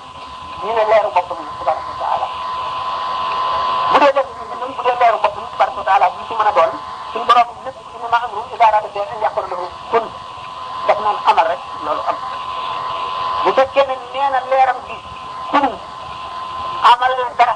ñu ne leeru boppam la tabaraka wa taala bu dee def bi ñun bu dee leeru boppam tabaraka wa taala bu ci mën a doon suñu borom lépp inna ma amru ida arada shay'an an yaqula lahu kun daf naan amal rek loolu am bu fekkee ne nee na leeram bi kun amal dara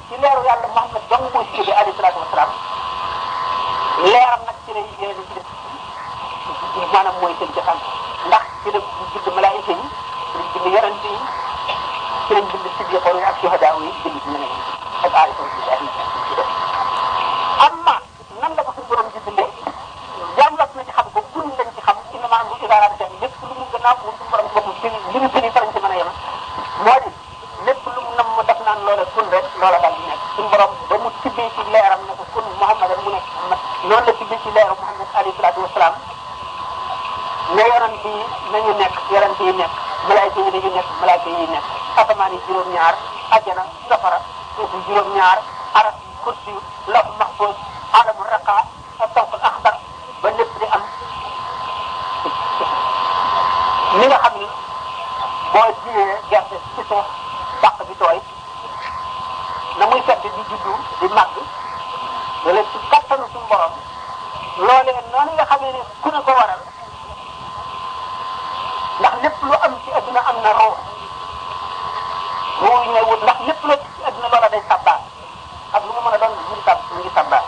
ci leeru yàlla Muhammad dong moo ci jóge alayhi salaatu wasalaam leeram nag ci lay yéene ci def maanaam mooy seen jotaan ndax ci la bind malaayika yi ci lañ bind yonent yi ci lañ bind siddiqoon yi ak shuhadaa yi bind ñeneen ak aarifoon billahi ci def amma nan la ko suñu borom di bindee jaam lot na ci xam ko kun lañ ci xam inna ma amru idaa araada shay'an lépp lu mu gannaaw moom suñu borom ci boppam firi li mu firi farañ ci mën a yem moo di lépp lu mu nam mu def naan loola kun rek loola daal di nekk suñu borom ba mu tibbee ci leeram ne ko kun Muhammad mu nekk Muhammad noonu la tibbee ci leeram Muhammad alayhi salaatu wasalaam ne yaram bi nañu nekk yaram bi nekk malaayka yi dañu nekk malaayka yi nekk asamaan yi juróom-ñaar àjjana safara suuf yi juróom-ñaar aras kursi lawh mahfuz alamu raqa ak tawqul axbar ba lépp di am ni nga xam ni boo jiwee gerte ci suuf bàq bi tooy na muy fett di juddu di màgg wala ci kattanu suñu borom loolee noonu nga xamee ne ku ne ko waral ndax lépp lu am ci adduna am na roo roo yi ngay wut ndax lépp loo gis ci adduna loola day sàbbaal ak lu mu mën a doon mu ngi sab mu ngi sabba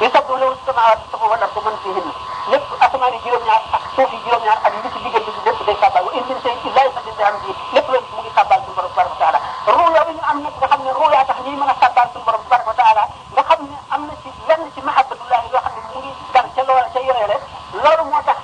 yu sab doo lewul samawaat yi safa wala ko mën fii hin lépp asamaan yi juróom-ñaar ak suuf yi juróom-ñaar ak li ci diggante bi lépp day sabbal wa in min shay'in illaa yusabbihu bihamdihi lépp loolu mu ngi sabbal suñu borom tabaraka wa taala ruu yooyu ñu am nag nga xam ne ruu yaa tax ñuy mën a sabbal suñu borom tabaraka wa taala nga xam ne am na ci lenn ci mahabbatullahi loo xam ne mu ngi dal ca loola ca yooyale loolu moo tax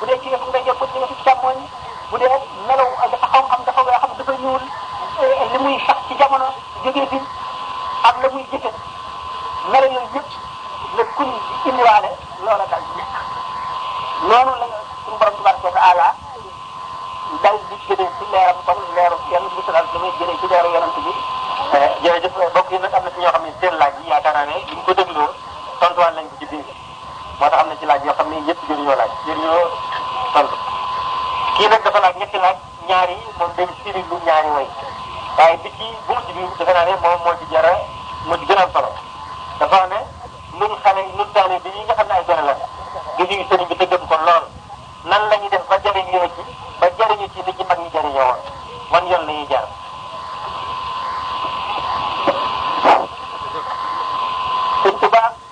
bu dee ci wetu ndaje bu dee wetu càmmoñ bu dee melaw dafa xaw xam dafa weex xam dafa ñuul li muy sax ci jamono jógee fi ak la muy jëfe melo yooyu yëpp la kun di indiwaale loola dal di nekk noonu la suñu borom tabaraka wa taala dal di jëlee ci leeram kon leeru yenn bi salal li muy jëlee ci leeru yonent bi jërëjëf mbokk yi nag am na ci ñoo xam ne seen laaj yi yaakaar naa ne buñ ko dégloo tontuwaat lañ ko ci biir moo tax am na ci laaj yoo xam ne yëpp jëriñoo laaj jëriñoo tontu kii nag dafa laaj ñetti laaj ñaar yi moom day firi lu ñaari way waaye bi ci bu mujj bi defe naa ne moom moo ci jara moo ci gën a am solo dafa wax ne nun xale yi nun taale bi ñi nga xam ne ay gone la gi ñu ngi sëriñ bi te gëm ko lool nan la ñuy def ba jëriñoo ci ba jëriñu ci li ci mag ñi jëriñoo woon wan yoon la ñuy jaar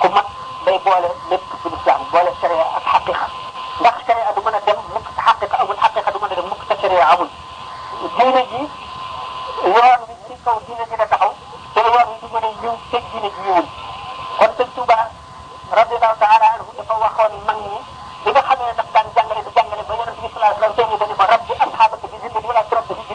ku mat day boole lépp ci lislaam boole sharia ak xaqiqa ndax sharia du mën a dem mukk sa xaqiqa amul xaqiqa du mën a dem mukk sa sharia amul diine ji yoon wi ci kaw diine ji la taxaw te yoon wi du mën a yiw te diine ji yiwul kon sëñ Tuuba radiallahu taala anhu dafa waxoon mag ñi bi nga xamee daf daan jàngale di jàngale ba yonent bi sallallahu alayhi wa sallam dañu ko rabbi asxaabaka bi zikri wala turabbi bi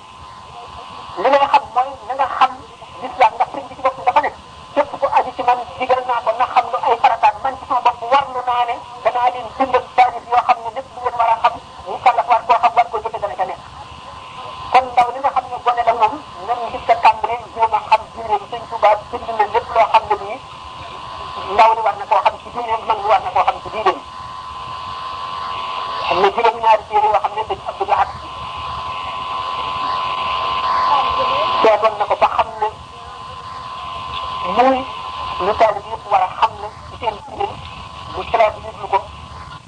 li ngay xam mooy na nga xam lislaam ndax sëñ bi ci boppam dafa ne képp ku aju ci man digal naa ko na xam lu ay farataat man ci sama bopp war lu naa ne danaa leen bindal taarif yoo xam ne lépp lu ngeen war a xam ñu kàllaf war koo xam war koo jëfe dana ca nekk kon ndaw li nga xam ne gone la moom nan njëkk a tàmbalee jéem a xam diine bi sëñ Tuubaa bind na lépp loo xam ne nii ndaw li war na koo xam ci diineem mag ñi war na koo xam ci diineem xam ne juróom ñaari téere yoo xam ne sëñ Abdou Lahad seetoon na ko ba xam ne muy lu taal yëpp war a xam ne ci seen diine mu traduire lu ko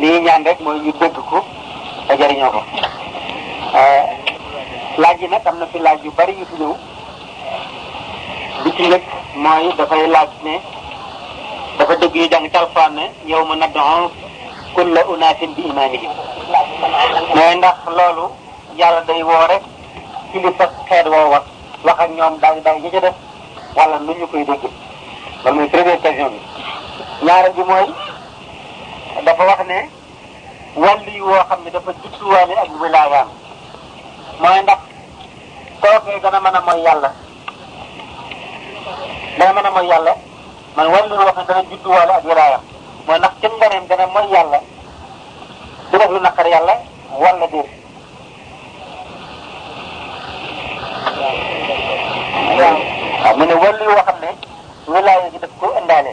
li ñuy ñaan rek mooy ñu dégg ko te jëriñoo ko laaj yi nag am na fi laaj yu bari yu fi ñëw bi ci njëkk mooy dafay laaj ne dafa dégg ñu jàng ci alxuraan ne yow ma nad'u kulla unaasin bi imaamihim mais ndax loolu yàlla day woo rek ci li sa xeet woo wax wax ak ñoom daal di daal di ca def wala nu ñu koy dégg loolu mooy première question bi ñaareel bi mooy dafa wax ne wàllu yi woo xam ne dafa judduwaale ak wilaayaam mooy ndax kookee dana mën a mooy yàlla dana mën a mooy yàlla man wàllu woo xam ne dana judduwaale ak wilaayaam mooy ndax ci ngoneem dana mooy yàlla di def lu naqar yàlla wala déet waaw mu ne wàllu woo xam ne wilaaya gi daf ko indaale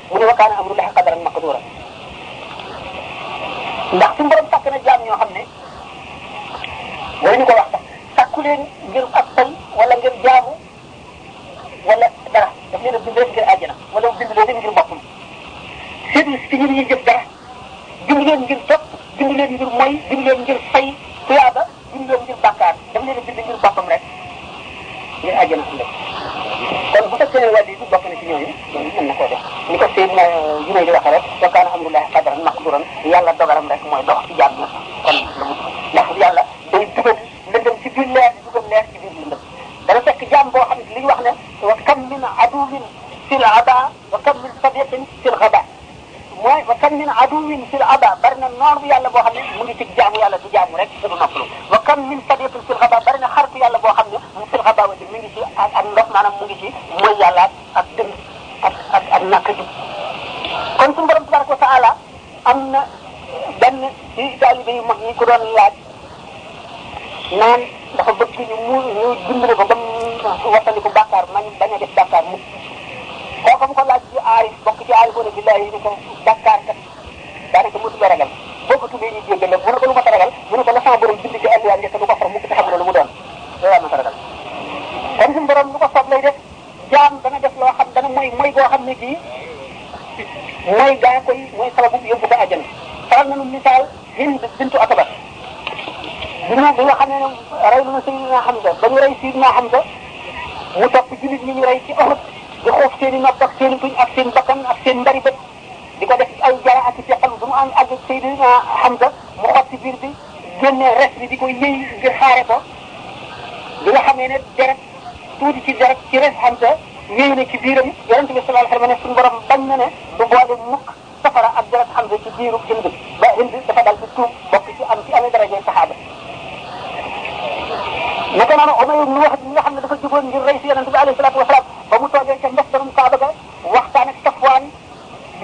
mu ne wa kaana amru lahi qadaran maqdura ndax suñu borom sàkk na jaam ñoo xam ne waruñu ko wax sax sàkku leen ngir ab pal wala ngir jaamu wala dara daf leen a bind leen ngir àjjana wala mu bind leen ngir boppam seetlu si ñun ñuy jëf dara bind leen ngir topp bind leen ngir moy bind leen ngir fay tuyaaba bindoo ngir bàkkaar daf leen a bind ngir boppam rek ngir àjjana ëllëg kon bu fekkee ne wàll yi bu bokk na ci ñooñu loolu mën na koo def ni ko seen junne di waxee rek wa kaana amrullahi qadaran maqduran yàlla dogalam rek mooy dox ci jàmm kon ndax yàlla day dugal lëndëm ci biir leer dugal leer ci biir lëndëm dana fekk jàmm boo xam ne li ñu wax ne wa kam min aduwin fil ada wa kam min sadiqin fil xaba mooy wa kam min aduwin fil aba bari na noor bu yàlla boo xam ne mu ngi ci jaamu yàlla du jaamu rek te du noppalu wa kam min sadiqin fil xaba bari na xaritu yàlla boo xam ne mu fil xaba wa mu ngi ci ak ak ndox maanaam mu ngi ci mooy yàlla ak dëng ak ak ak ñàkk ji kon suñu borom tabaraka wa taala am na benn ci taalibe yu mag ñi ko doon laaj naan dafa bëgg ñu mu ñu dimbali ko ba mu wattandi ko bàkkaar man bañ a def bàkkaar mu kooku mu ko laaj ci aarif bokk ci aarif wala billahi yi ni ko bàkkaar kat daanaka mosu la ragal boo ko tuddee ñu jéggal la mu ne ko lu ma ragal mu ne ko la sama borom bind ci alliwaam njëkk du ko far mu ko xam lu mu doon loolu ma ragal kon suñu borom lu ko soob lay def jaam dana def loo xam dana mooy mooy goo xam ne kii mooy gaa koy mooy sababu yóbbu ko àjjana faral nañu misaal Hind bintu Utba bi nga bi nga xam ne rey na Seydina Hamza ba ñu rey Seydina Hamza mu topp jullit ñi ñu rey ci Uhud di xoof seen i nopp ak seen i tuñ ak seen bakkan ak seen mbari bët di ko def ay jara ak feqal bu mu am àgg Seydina Hamza mu xotti biir bi génne res bi di ko yëy ngir xaare ko bi nga xamee ne deret tuuti ci deret ci res Hamza yëy na ci biiram yonente bi sallallahu alayhi wa sallam ne suñu borom bañ na ne du boole mukk safara ak deret xam ci biiru hind ba hind dafa dal di tuub bokk ci am ci amee daraje saxaaba naka noonu Umay ibn Wahb mi nga xam ne dafa juboon ngir rey si yonente bi alayhi salaatu wasalaam ba mu toogee ca ndox darum Kaaba ga waxtaan ak Safwaan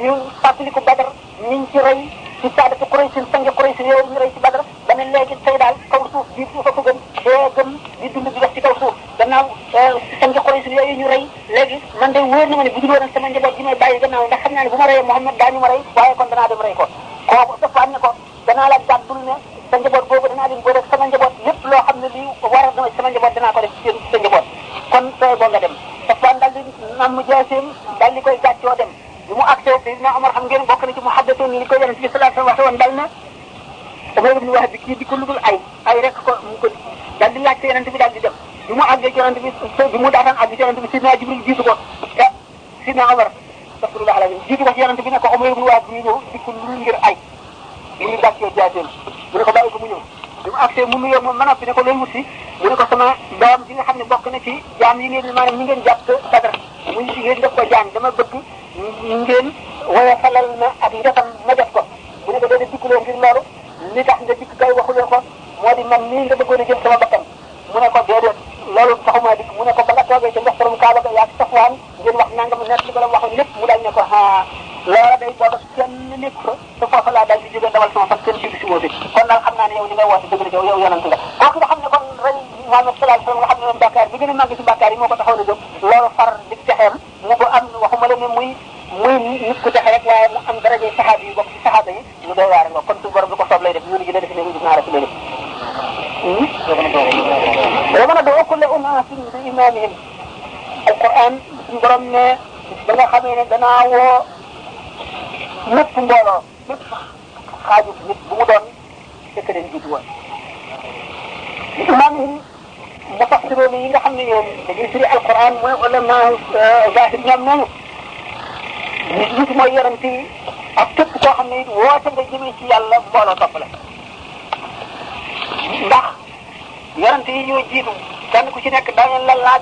ñu fàttaliku Badar ñiñ ci rey ci saadatu Quraysin sangi Quraysin yooyu ñu rey ci Badar ba ne léegi tey daal kaw suuf bi suuf a ko gën dee gën di dund di dox ci kaw suuf gannaaw seen jox koy yooyu ñu rey léegi man de wóor na ma ne bu dul woon sama njaboot gi may bàyyi gannaaw ndax xam naa ne bu ma reyee Muhammad daañu ma rey waaye kon danaa dem rey ko kooku dafa am ne ko danaa la gàddul ne sa njaboot boobu danaa leen boole sama njaboot lépp loo xam ne lii war na ma sama njaboot danaa ko def seen sa njaboot kon tey boo nga dem dafa daal di namm jaaseem daal di koy gàccoo dem bi mu accès Seydina Omar xam ngeen bokk na ci mu xaddatoon li ko yonent bi sallallahu alayhi wa sallam waxee woon dal na dafa yëg ñu wax bi kii di ko ludul ay ay rek ko mu ko daal di laajte yonent bi daal di dem bi mu àggee ci yonent bi bi mu daataan àgg ci yonent bi sidna jibril jiitu ko te sidna omar astaghfirullah alazim jiitu ko ci yonent bi ne ko omar ibnu waab ñu ñëw di ko ludul ngir ay mu ngi gàccee jaaseen mu ne ko bàyyi ko mu ñëw bi mu agsee mu nuyoo moom ma noppi ne ko loolu wutsi mu ne ko sama doom ji nga xam ne bokk na ci jaam yi ngeen maanaam ñi ngeen jàpp sadar muy ngeen def ko jaam dama bëgg ngeen woyofalal na ak njëkkam ma def ko mu ne ko dana dikkuloo ngir loolu li tax nga dikk kay waxuloo ko moo di man nii nga bëggoon a jël sama bakkan mu ne ko déedéet loolu taxumaa dikk mu ne ko ba nga toogee ca ndox borom kaaba ga yaa ci safwaan ngeen wax nangam nekk li ko la waxoon lépp mu daal ne ko ah loola day booba kenn nekk fa te foofa laa daal di jógee dawal sama fas kenn jiitu si woote kon daal xam naa ne yow li nga woote dëgg la yow yow yonent nga kooku nga xam ne kon rey Muhammad sallallahu alayhi wa sallam nga xam ne moom bàkkaar bi gën a màgg ci bàkkaar yi moo ko taxoon a jóg loolu far di texeem mu ko am waxuma la ne muy muy nit ku texe rek waaye mu am daraje saxaaba yu bokk ci saxaaba yi lu doy waar nga kon suñu borom du ko soob lay def yónni gi la def ne ñu naa rek lay def doo mën a doo kulle unaasin bi imaamihim alquran suñu borom ne ba nga xamee ne danaa woo lépp mbooloo lépp xaaju nit bu mu doon fekk dañ jiitu woon li imaam yi mufassiroon yi nga xam ne ñoom dañuy firi alquran mooy ulama zahir ñoom noonu li jiitu mooy yonent yi ak képp koo xam ne it woote nga jëmee ci yàlla mbooloo topp la ndax yonent yi ñoo jiitu kenn ku ci nekk daañu la laaj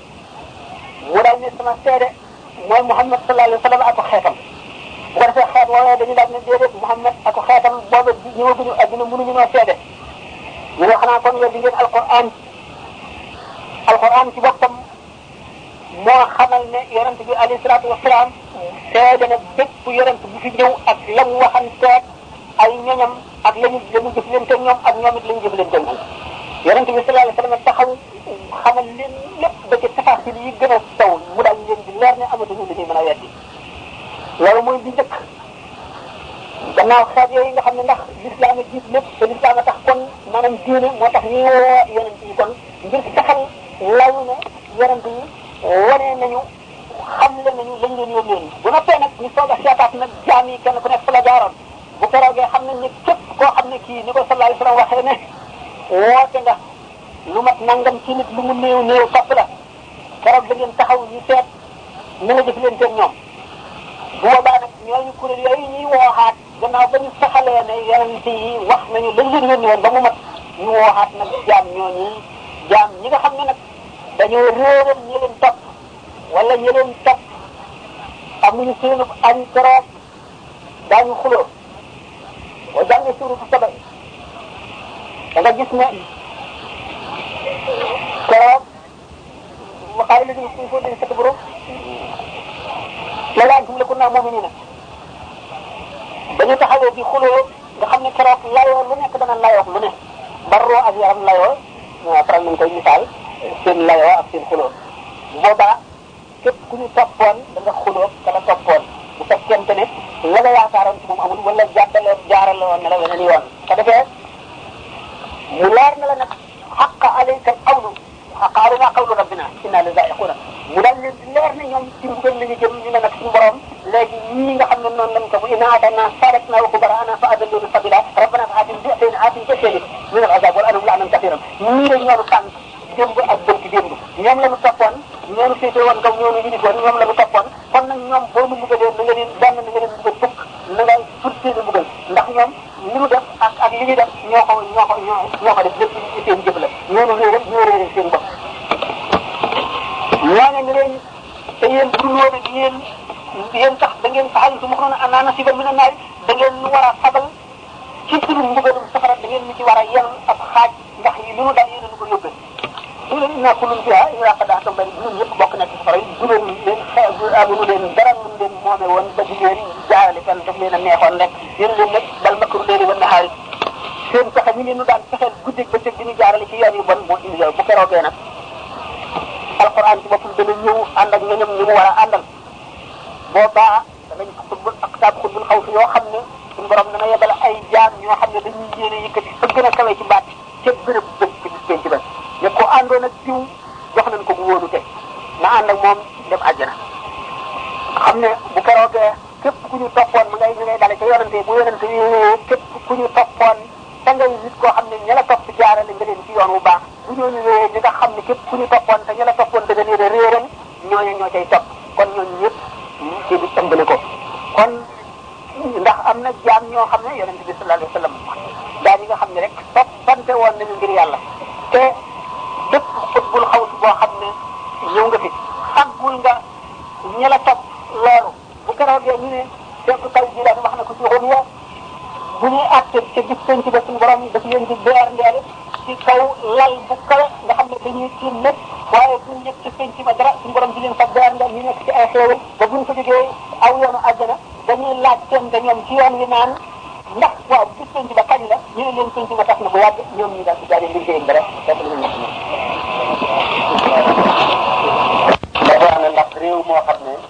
mu daal ne sama seede mooy Muhammad sallallahu alayhi wa sallam ak xeetam bu ko defee xeet woowee dañu daal ne déedéet Muhammad ak xeetam booba ñëwaguñu adduna mënuñu noo seede ñu ne xanaa kon weddi ngeen alquran alquran ci boppam moo xamal ne yonent bi alayhi salaatu wasalaam seede na bépp yonent bu fi ñëw ak la mu waxanteeg ay ñoñam ak lañu lañu jëflante ñoom ak ñoom it lañu jëflante ñoom yonent bi sallallahu alayhi wa sallam taxaw xamal leen lépp ba ci tafasil yi gën a taw mu daal leen di leer ne amatuñu lu ñuy mën a weddi loolu mooy bi njëkk gannaaw xeet yooyu nga xam ne ndax lislaam a jiit lépp te lislaam a tax kon maanaam diine moo tax ñuy woo yonent yi kon ngir saxal law ne yonent yi wane nañu xam leen nañu lañ leen yónnee bu noppee nag ñu soog a seetaat nag jaam yi kenn ku nekk fa la jaaroon bu keroogee xam nañ ne képp koo xam ne kii ni ko sallallahu alayhi wasallam waxee ne woote nga lu mat nangam ci nit lu mu néew néew topp la keroog da ngeen taxaw ñu seet ni nga jëf leen seen ñoom bu boobaa nag ñooñu kuréel yooyu ñuy wooxaat gannaaw ba ñu saxalee ne yonent yi wax nañu lañ leen yónni woon ba mu mat ñu wooxaat nag jaam ñooñu jaam ñi nga xam ne nag dañoo réeral ñi leen topp wala ñi leen topp amuñu seenu añ keroog daañu xuloo boo jàngee suuratu Saba da nga gis ne keroog ma xaar la ñu ko fóot nañ sa borom la laan la ko naa moom nii nag ba ñu taxawee di xuloo nga xam ne keroog layoo lu nekk dana layoo lu ne barroo ak yaram layoo waaw faral nañ koy misaal seen layoo ak seen xuloo boobaa képp ku ñu toppoon da nga xuloo ka la toppoon bu fekkente ne la nga yaakaaroon ci moom amul wala jàddaloon jaarale woon na la weneen yoon te defee mu leer na la nag xaqa alayka al qawlu xaqaaru maa xawlu rabbina inna la zaiquna mu daal leen di leer ne ñoom ci mbugal la ñu jëm ñu ne nag suñu borom léegi ñii nga xam ne noonu lañ ko bu inna atanna sadatna wa kubarana fa adalluna sabila rabbana fa atim bi seen atim ci seen min al azab wal anum laanan kasiran ñii dañ ñoonu sànq démb ak bërki démb ñoom la ñu toppoon ñoonu féete woon kaw ñoonu ñu digoon ñoom la ñu toppoon kon nag ñoom boo mu mbugalee na nga leen benn na nga leen mbugal fukk na nga ful seen mbugal ndax ñoom li mu def ak ak li ñu def ñoo ko ñoo ko ñoo ko def lépp ci seen jëf la ñoonu réeral ñoo réeral seen bopp ñaane ni leen te yéen bu woon ak yéen yéen sax da ngeen faxal su ma ko noonu anaa nasiba mina naari da ngeen nu war a fabal ci sunu mbugalum safara da ngeen ñu ci war a yel ab xaaj ndax yi lu nu dal yéen a nu ko yóbbee bu leen naa ko lum fiyaa ñu ràq daa tam bari ñun ñëpp bokk nekk safara yi du leen leen amunu leen dara lu leen moome woon ba di leen jaarale fenn daf leen a neexoon rek yéen leen nag bal makru leen wan naxaari seen pexe ñu ne ñu daan fexeel guddeeg bëccëg di ñu jaarale ci yoon yu bon moo indi yow bu keroogee nag alquran ci boppam dana ñëw ànd ak ñoñam ñu mu war a àndal boobaa danañ ko xutba ak taab xutbul xaw fi yoo xam ne suñu borom dana yebal ay jaam ñoo xam ne dañuy yéene yëkkati fa gën a kawe ci baat ca béréb bëj ci bis penc ba ne ko àndoon ak diw jox nañ ko bu wóolu te na ànd ak moom dem àjjana xam ne bu keroogee képp ku ñu toppoon ma ngay ñu ngay dale ca yonante bu yonante yi ñëwee képp ku ñu toppoon te ngay nit koo xam ne ña la topp jaarale nga leen ci yoon wu baax bu ñoo ñëwee ñi nga xam ne képp ku ñu toppoon te ña la toppoon da nga leen a réeral ñooñu ñoo cay topp kon ñooñu ñëpp ci bi ëmb na ko kon ndax am na jaam ñoo xam ne yonent bi sallallahu alayhi wa sallam daa ñi nga xam ne rek soppante woon nañu ngir yàlla te bépp xutbul xawsu boo xam ne ñëw nga fi faggul nga ñi la topp loolu bu keroogee ñu ne seetu kaw ji daal wax na ko ci xol ya bu ñuy àtte ca gis seen ci ba suñu borom daf leen di beer ndeele ci kaw lal bu kawe nga xam ne dañuy tiim lépp waaye duñ yëg ci seen ci ba dara suñu borom di leen fa beer ndeel ñu nekk ci ay xéewal ba buñ ko jógee aw yoonu àjjana dañuy laaj seen nga ñoom ci yoon wi naan ndax waaw gis seen ci ba kañ la ñu ne leen seen ci ba tax na bu wàgg ñoom ñu daal di jaaree liggéeyam ba rek fekk lu ñu nekk dafa ne ndax réew moo xam ne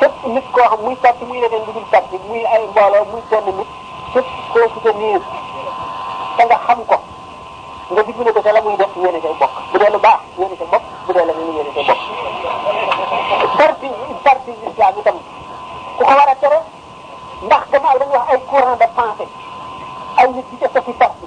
fépp nit koo xam muy parti muy leneen lu dul parti muy ay mbooloo muy benn nit fépp koo ci gën yées te nga xam ko nga dimbale ko te la muy def yéene say bokk bu dee lu baax yéene say bokk bu dee la muy yéene say bokk parti parti islam itam ku ko war a tere ndax gannaaw dañuy wax ay courant de pensée ay nit di def ko ci parti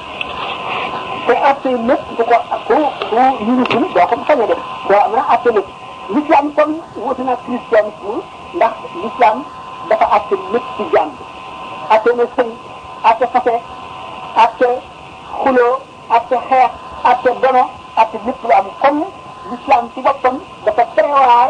te atte lépp bu ko ku ku yëngatul doo ko sañ a def doo am na atte lépp l'islam kon wuute na christianisme ndax l'islam dafa atte lépp ci jàmm atte na sëy atte fase atte xuloo atte xeex atte dono atte lépp lu am kon l'islam ci boppam dafa prévoir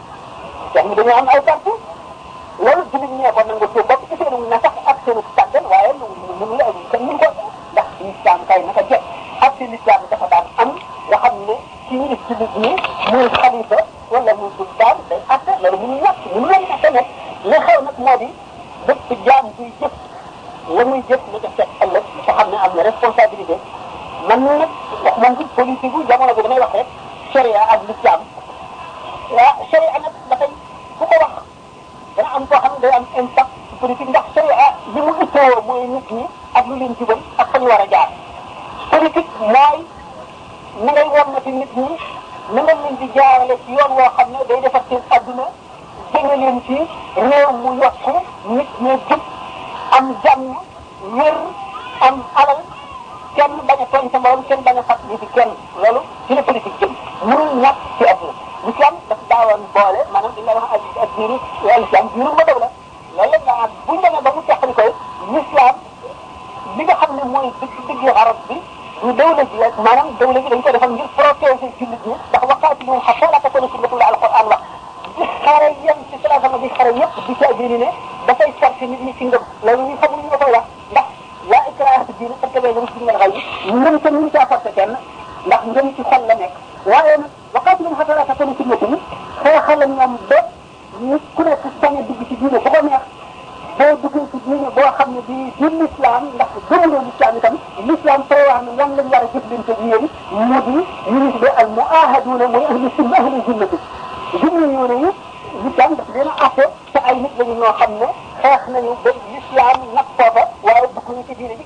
wax ni dañoo am ay bàtt loolu jullit ñee ko nangu seen bopp ci seenu na sax ak seenu tàggan waaye lu mu mu la ay kenn ñu ko ndax lislaam kay naka jekk ak seen lislaam dafa daan am nga xam ne ci ñu ci nit ñi muy xalifa wala muy sultaan day atte loolu mënu ñàkk mënu leen ñàkk nag li xew nag moo di bépp jaam buy jëf la muy jëf na ko seet ëllëg te xam ne am na responsabilité man nag wax moom ci politique bu jamono bi damay wax rek sharia ak l'islam waaw sharia nag dafay ku ko wax dana am koo xam ne day am impact ci politique ndax sharia li mu ittoo mooy nit ñi ak lu leen jubal ak fa ñu war a jaar politique mooy ni ngay won na fi nit ñi ni nga leen di jaarale ci yoon woo xam ne day defar seen adduna jëme leen ci réew mu yokku nit ñi jub am jàmm wér am alal kenn bañ a tooñ sa morom kenn bañ a fat ñi ci kenn loolu ci la politique jëm mënul ñàkk ci àdduna l'islam daf daawoon boole maanaam li nga wax ak ak diiru wàllu islam diiru ma daw la loolu lañ naan bu ñu demee ba mu teqali ko l'islam li nga xam ne mooy dëgg dëgg arab bi ñu dawla ji rek maanaam dawla ji dañ ko defal ngir protéger jullit ñi ndax waxaati ñu xam foo la ko tënk la alquran wax di xare yem ci salaasama bi xare yëpp di caa génne ne dafay forcé nit ñi ci ngëm loolu ñu xamul ñu koy wax ndax la ikraha fi diin parce que day ngëm ci ngeen xay ngëm te mënu caa forcé kenn ndax ngëm ci xol la nekk waaye nag waxaati ñu xam foo la ko tënk la xeexal ñoom ba nit ku nekk sañ a dugg ci diine bu ko neex boo duggee ci diine boo xam ne bii du lislaam ndax gëmuloo lislaam itam lislaam prévoir na lan lañ war a jëflante ak yéen mu di ñu ngi tuddee al muahaduuna mooy ahli sunna ahli sunnati jumla yoone yi lislaam daf leen a atte te ay nit lañu ñoo xam ne xeex nañu ba lislaam nag foofa waaye dugg ñu ci diine ji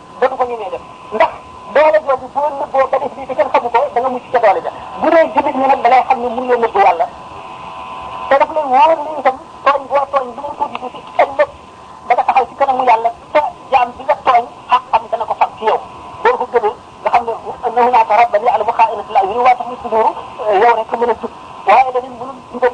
dootu ko ñemee def ndax doole jooju boo nëbboo ba def lii te kenn xamu ko da nga mucc ca doole ja bu dee jullit ñi nag da ngay xam ne mun loo nëbbu yàlla te daf lay wóor ni itam tooñ boo tooñ lu mu tuuti tuuti ëllëg da nga taxaw ci kanamu yàlla te jaam bi nga tooñ ak xam dana ko fam ci yow boo ko gëmee nga xam ne na hunaaka rabban ya'lamu xaa'inatal a'yuni wa tuxfi suduur yow rek mën a jub waaye dañu mënul jubal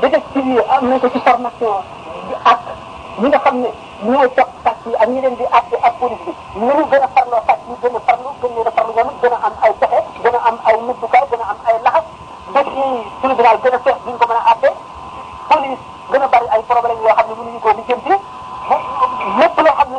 da def ci biir am nañ ko ci formation bi ak ñi nga xam ne ñooy topp sàcc yi ak ñi leen di àtte ak police bi ñu ñu gën a farloo sàcc yi gën a farlu gën leen a farlu ñoom it gën a am ay pexe gën a am ay nëbbukaay gën a am ay laxas dossier yi tribunal gën a fees duñ ko mën a àtte police gën a bari ay problème yoo xam ne mënuñu koo lijjanti lépp loo xam ne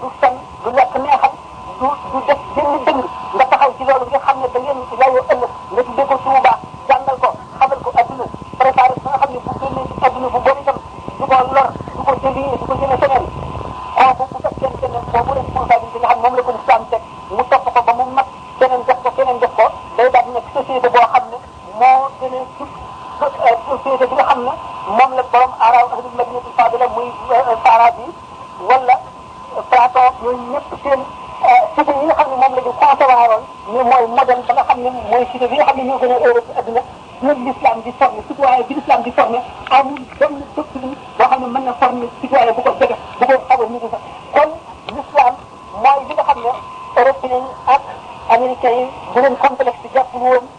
du fen du lekk neexal du du def benn dëng nga taxaw ci loolu nga xam ne da ngeen yaayoo ëllëg nga tuddee ko ci bu baax jàngal ko xamal ko adduna préparé ba nga xam ne bu génnee ci adduna bu bon itam du ko lor du ko jëlee du ko jëlee feneen kooku bu fekkee keneen boobu responsabilité nga xam moom la ko lislaam teg mu topp ko ba mu mat keneen def ko keneen def ko day daal di nekk société boo xam ne moo gën a jub société bi nga xam ne moom la borom araw ak madinatul fadila muy saara bi wala Platon ñooñu ñëpp seen cité yi nga xam ne moom la ñu conservé woon ñu mooy modèle ba nga xam ne mooy cité bi nga xam ne ñoo gën a Europe ci adduna ñun l'islam di formé citoyen bi l'islam di formé amul benn doctrine boo xam ne mën na formé citoyen bu ko jege bu ko xaw a ñu sax kon l'islam mooy li nga xam ne européens yi ak américains yi bu leen complexe jàpp woon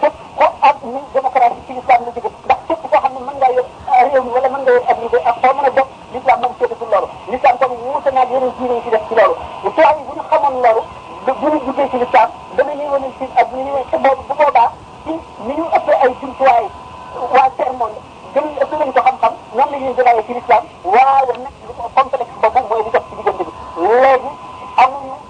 teg ko ak ni démocratie ci l'islam la jóge ndax képp koo xam ne mën ngaa yor réew mi wala mën nga yor ab liggéey ak foo mën a bokk l'islam moom seetatul loolu l'islam kon wuute naag yeneen diine yi ci def ci loolu bu tubaab yi bu ñu xamoon loolu bu ñu duggee ci l'islam dana ñuy wane ci ak ñu ñuy te boobu bu boobaa ci ni ñu ëppee ay jumtuwaay waa tiers monde gën a ëpp lañ ko xam-xam noonu la ñuy jëlaayee ci l'islam waaye nag lu ko complexe boobu mooy li dox ci diggante bi léegi amuñu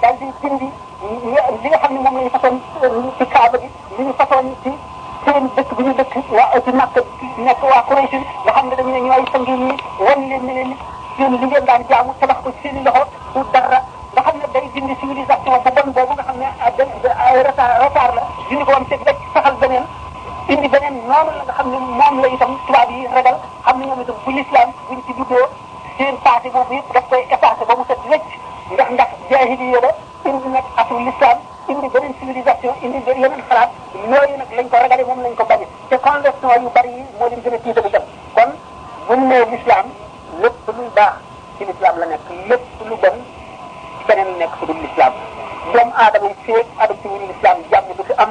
daal di dindi li nga xam ne moom la ñu fasoon ci kaaba gi li ñu fasoon ci seen dëkk bi ñu dëkk waa ci màkk nekk waa Quraysh nga xam ne dañu ne ñooy sangi ñi wan leen ne leen seen li ngeen daan jaamu tabax ko seen i loxo du dara nga xam ne day dindi civilisation bu bon boobu nga xam ne ay retard retard la dindi ko woon te rek saxal beneen indi beneen noonu la nga xam ne moom la itam tubaab yi ragal xam ne ñoom itam bu l'islam buñ ci juddoo seen passé boobu yëpp daf koy effacé ba mu set wécc ndax ndax jaahiliya la indi nag asul lislam indi beneen civilisation indi yeneen xalaat yooyu nag lañ ko ragale moom lañ ko bañe te conversion yu bari yi moo leen gën a tiital itam kon bu ñu nee l'islam lépp luy baax ci l'islam la nekk lépp lu bon feneen nekk fu dul l'islam doomu aadama yi feeg adopté wuñu l'islam jàmm du fi am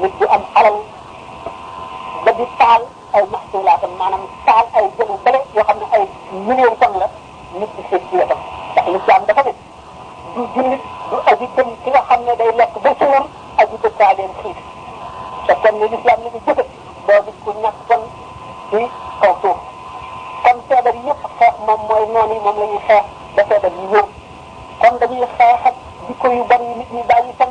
nit bu am alal ba di taal ay maxtuulaatam maanaam taal ay jëlu bële yoo xam ne ay million tonnes la nit di seet ci wetam ndax lislaam dafa ne du jullit du aji gëm ki nga xam ne day lekk ba suur aji dëkkaa leen xiif te kon ne lislaam li ñu jëfe doo gis ku ñàkk kon ci kaw suuf kon feebar yi yëpp xeex moom mooy noonu yi moom la ñuy xeex ba feebar yi ñëw kon dañuy xeex ak jikko yu bari yi nit ñi bàyyi fan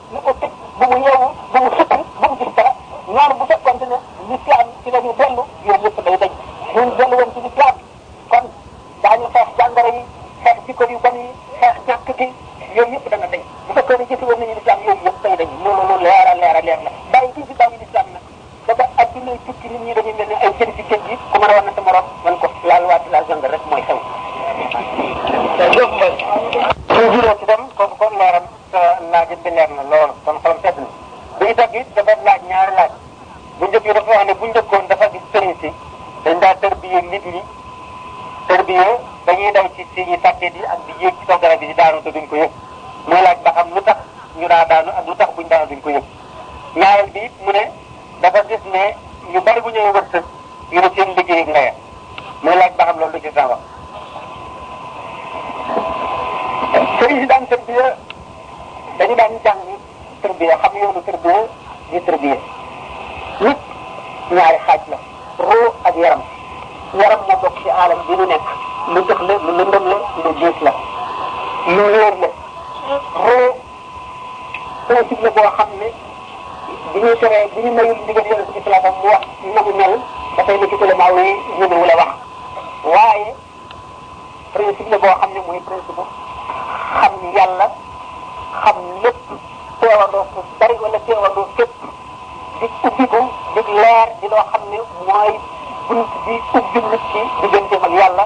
bu ko tëj bu mu yeewu bu mu xëpp bu mu gis dara ñaar bu fekkoon ne lislaam ci la ñu dellu yooyu yëpp day dañ ñun dellu woon ci lislaam kon daañu xeex jàngoro yi xeex jikko yu bon yi xeex ñàkk gi yooyu yëpp dana dañ bu fekkoon ne jëfi woon nañu lislaam yooyu yëpp day dañ loolu lu leer a leer a leer la bàyyi gi ci bàyyi lislaam nag ba ba adduna tukki nit ñi dañuy mel ne ay jën ci géej gi ku mën a wan na sa morom man ko laal waati la zang rek mooy xew. laajam bi leer na lool kon xolam sedd na bi ñu dagg it dafa laaj ñaari laaj bu njëkk yi dafa wax ne bu njëkkoon dafa gis sëriñ si dañ daa tërbiye nit ñi tërbiye dañuy daw ci si yi sàkket yi ak di yéeg ci kaw garab yi di daanu te duñ ko yëg muy laaj ba xam lu tax ñu daa daanu ak lu tax buñ daanu duñ ko yëg ñaareel bi it mu ne dafa gis ne ñu bari bu ñëwee wërsëg ñu ne seen liggéey ak ndeyam muy laaj ba xam loolu lu ci sa wax sëriñ si daan tërbiya dañu daan jàng tërbiya xam yoonu tërbiya di tërbiya nit ñaari xaaj la ruu ak yaram yaram moo bokk ci alam bi ñu nekk lu tëx la lu lëndëm la lu diis la lu wóor la ruu principe la boo xam ne bu ñuy teree bu ñu mayul ndigal yàlla ci platam mu wax na mu mel dafay nekk ci lemaaw yi ñëmewu la wax waaye principe la boo xam ne mooy principe bu xam ni yàlla xam lépp teewandoo fu bari wala teewandoo fépp di ubbi ko di leer di loo xam ne mooy bunt bi ubbi nit ki digganteem ak yàlla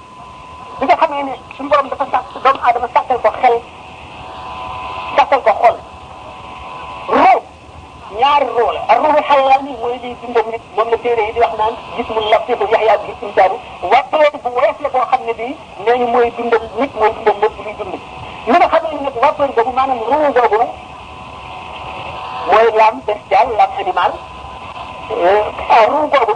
bi nga xamee ne suñu borom dafa sàkk doomu aadama sàkkal ko xel sàkkal ko xol ruu ñaari ruu la ak ruu xayawaan yi mooy liy dundam nit moom la téere yi di wax naan gis mu lafifu yaxyaa bi insaanu waxtoo bu woyof la boo xam ne bii nee ñu mooy dundam nit mooy dundam lépp luy dund li nga xam ne nag waxtoo boobu maanaam ruu boobu mooy laam bestial laam animal ruu boobu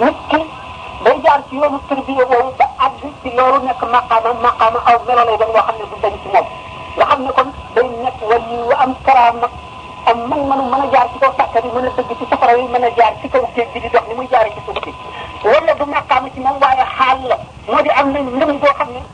nit ki day jaar ci yoonu tërbiya boobu ba àgg ci loolu nekk maqaama maqaama aw melo lay doon yoo xam ne du dañ ci moom nga xam ne kon day nekk wàllu yu am karaama am mën mënu mën a jaar ci kaw sàkka bi mën a dëgg ci safara yi mën a jaar ci kaw géej gi di dox ni muy jaaree ci suuf si wala du maqaama ci moom waaye xaal la moo di am na ngëm boo xam ne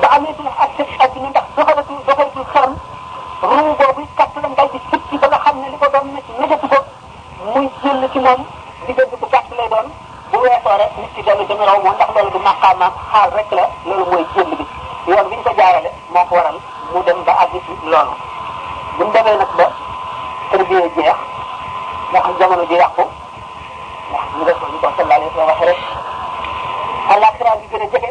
ba amee ci ak ci ak ci ndax doxal ci doxal ci xaram ruu boobu kàttanam day di sëpp ci ba nga xam ne li ko doon na ci nëjëtu ko muy jël ci moom diggante bu gàtt lay doon bu weesoo rek nit ki dellu jëme raw moom ndax loolu du maqaama xaal rek la loolu mooy jël bi yoon bi ñu ko jaarale moo ko waral mu dem ba àgg ci loolu bu ñu demee nag ba tërbiyee jeex nga xam jamono ji yàqu ndax ñu def ko ñu ko sallallahu alayhi wa sallam waxee rek àllaaxira bi gën a jege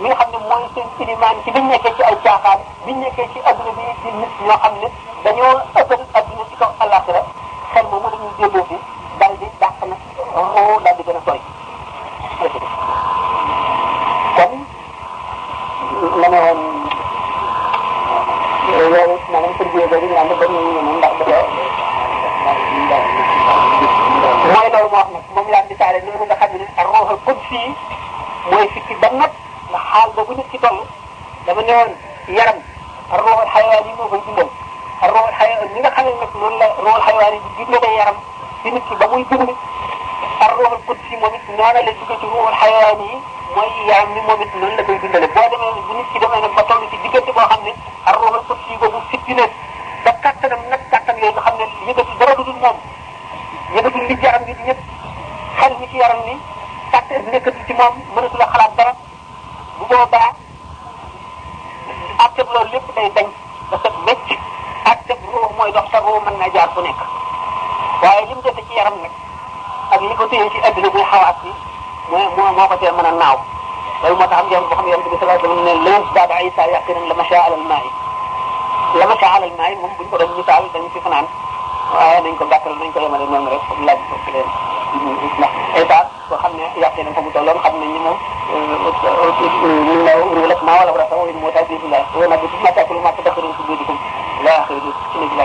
mi nga xam ne mooy seen ilimaan ci biñ nekkee ci ay caaxaan biñ nekkee ci adduna bi ci nit ñoo xam ne dañoo ëppal adduna ci kaw àllaaxira xel moomu dañuy delloo si daal di dàq na roo daal di gën a sori kon la ne woon loolu maanaam sëñ bi boobu ñu naan ba ñu ñu ne ndax dafa mooy loolu moo wax nag moom laa misaale noonu nga xam ne ak ruuxul qudsi mooy sikki ba nag ndax xaal boobu nit ci toll dama ne woon yaram ak roxol xayawaan yi moo koy dundal ak roxol xayawaan ñi nga xam ne nag noonu la roxol xayawaan yi di dundale yaram ci nit ki ba muy dund ak roxol kut si moom it noona la jóge ci roxol xayawaan yi mooy yaram ni moom it noonu la koy dundale boo demee bu nit ki demee nag ba toll ci diggante boo xam ne ak roxol kut si boobu sikki na ba kattanam nag kattan yooyu nga xam ne yëkkati dara du dul moom yëgatul li yaram bi di yëg xel mi ci yaram ni fàtte nekkatu ci moom mënatul a xalaat dara bu boobaa àtteb loolu lépp day dañ ba set wecc àtteb ruux mooy dox sa ruux mën na jaar fu nekk waaye li mu jëfe ci yaram nag ak li ko téye ci adduna bi xawaat bi moo moo moo ko tee mën a naaw loolu moo tax am ngeen boo xam ne yonent bi sallallahu alayhi wasallam ne leen daaba Isa yaqinan la masha alal maayi la masha alal maayi moom buñ ko doon misaal dañu fi fanaan waaye nañ ko gàttal nañ ko yemale noonu rek pour laaj ko leen ndax Isa boo xam ne yaqinan fa mu tolloon xam nañ ni moom ñu ne ñu lekk maa wala wala sax wala moo tax bii la wala bi ma tàkkul ma tàkkul ci biir itam laa xëy na ci la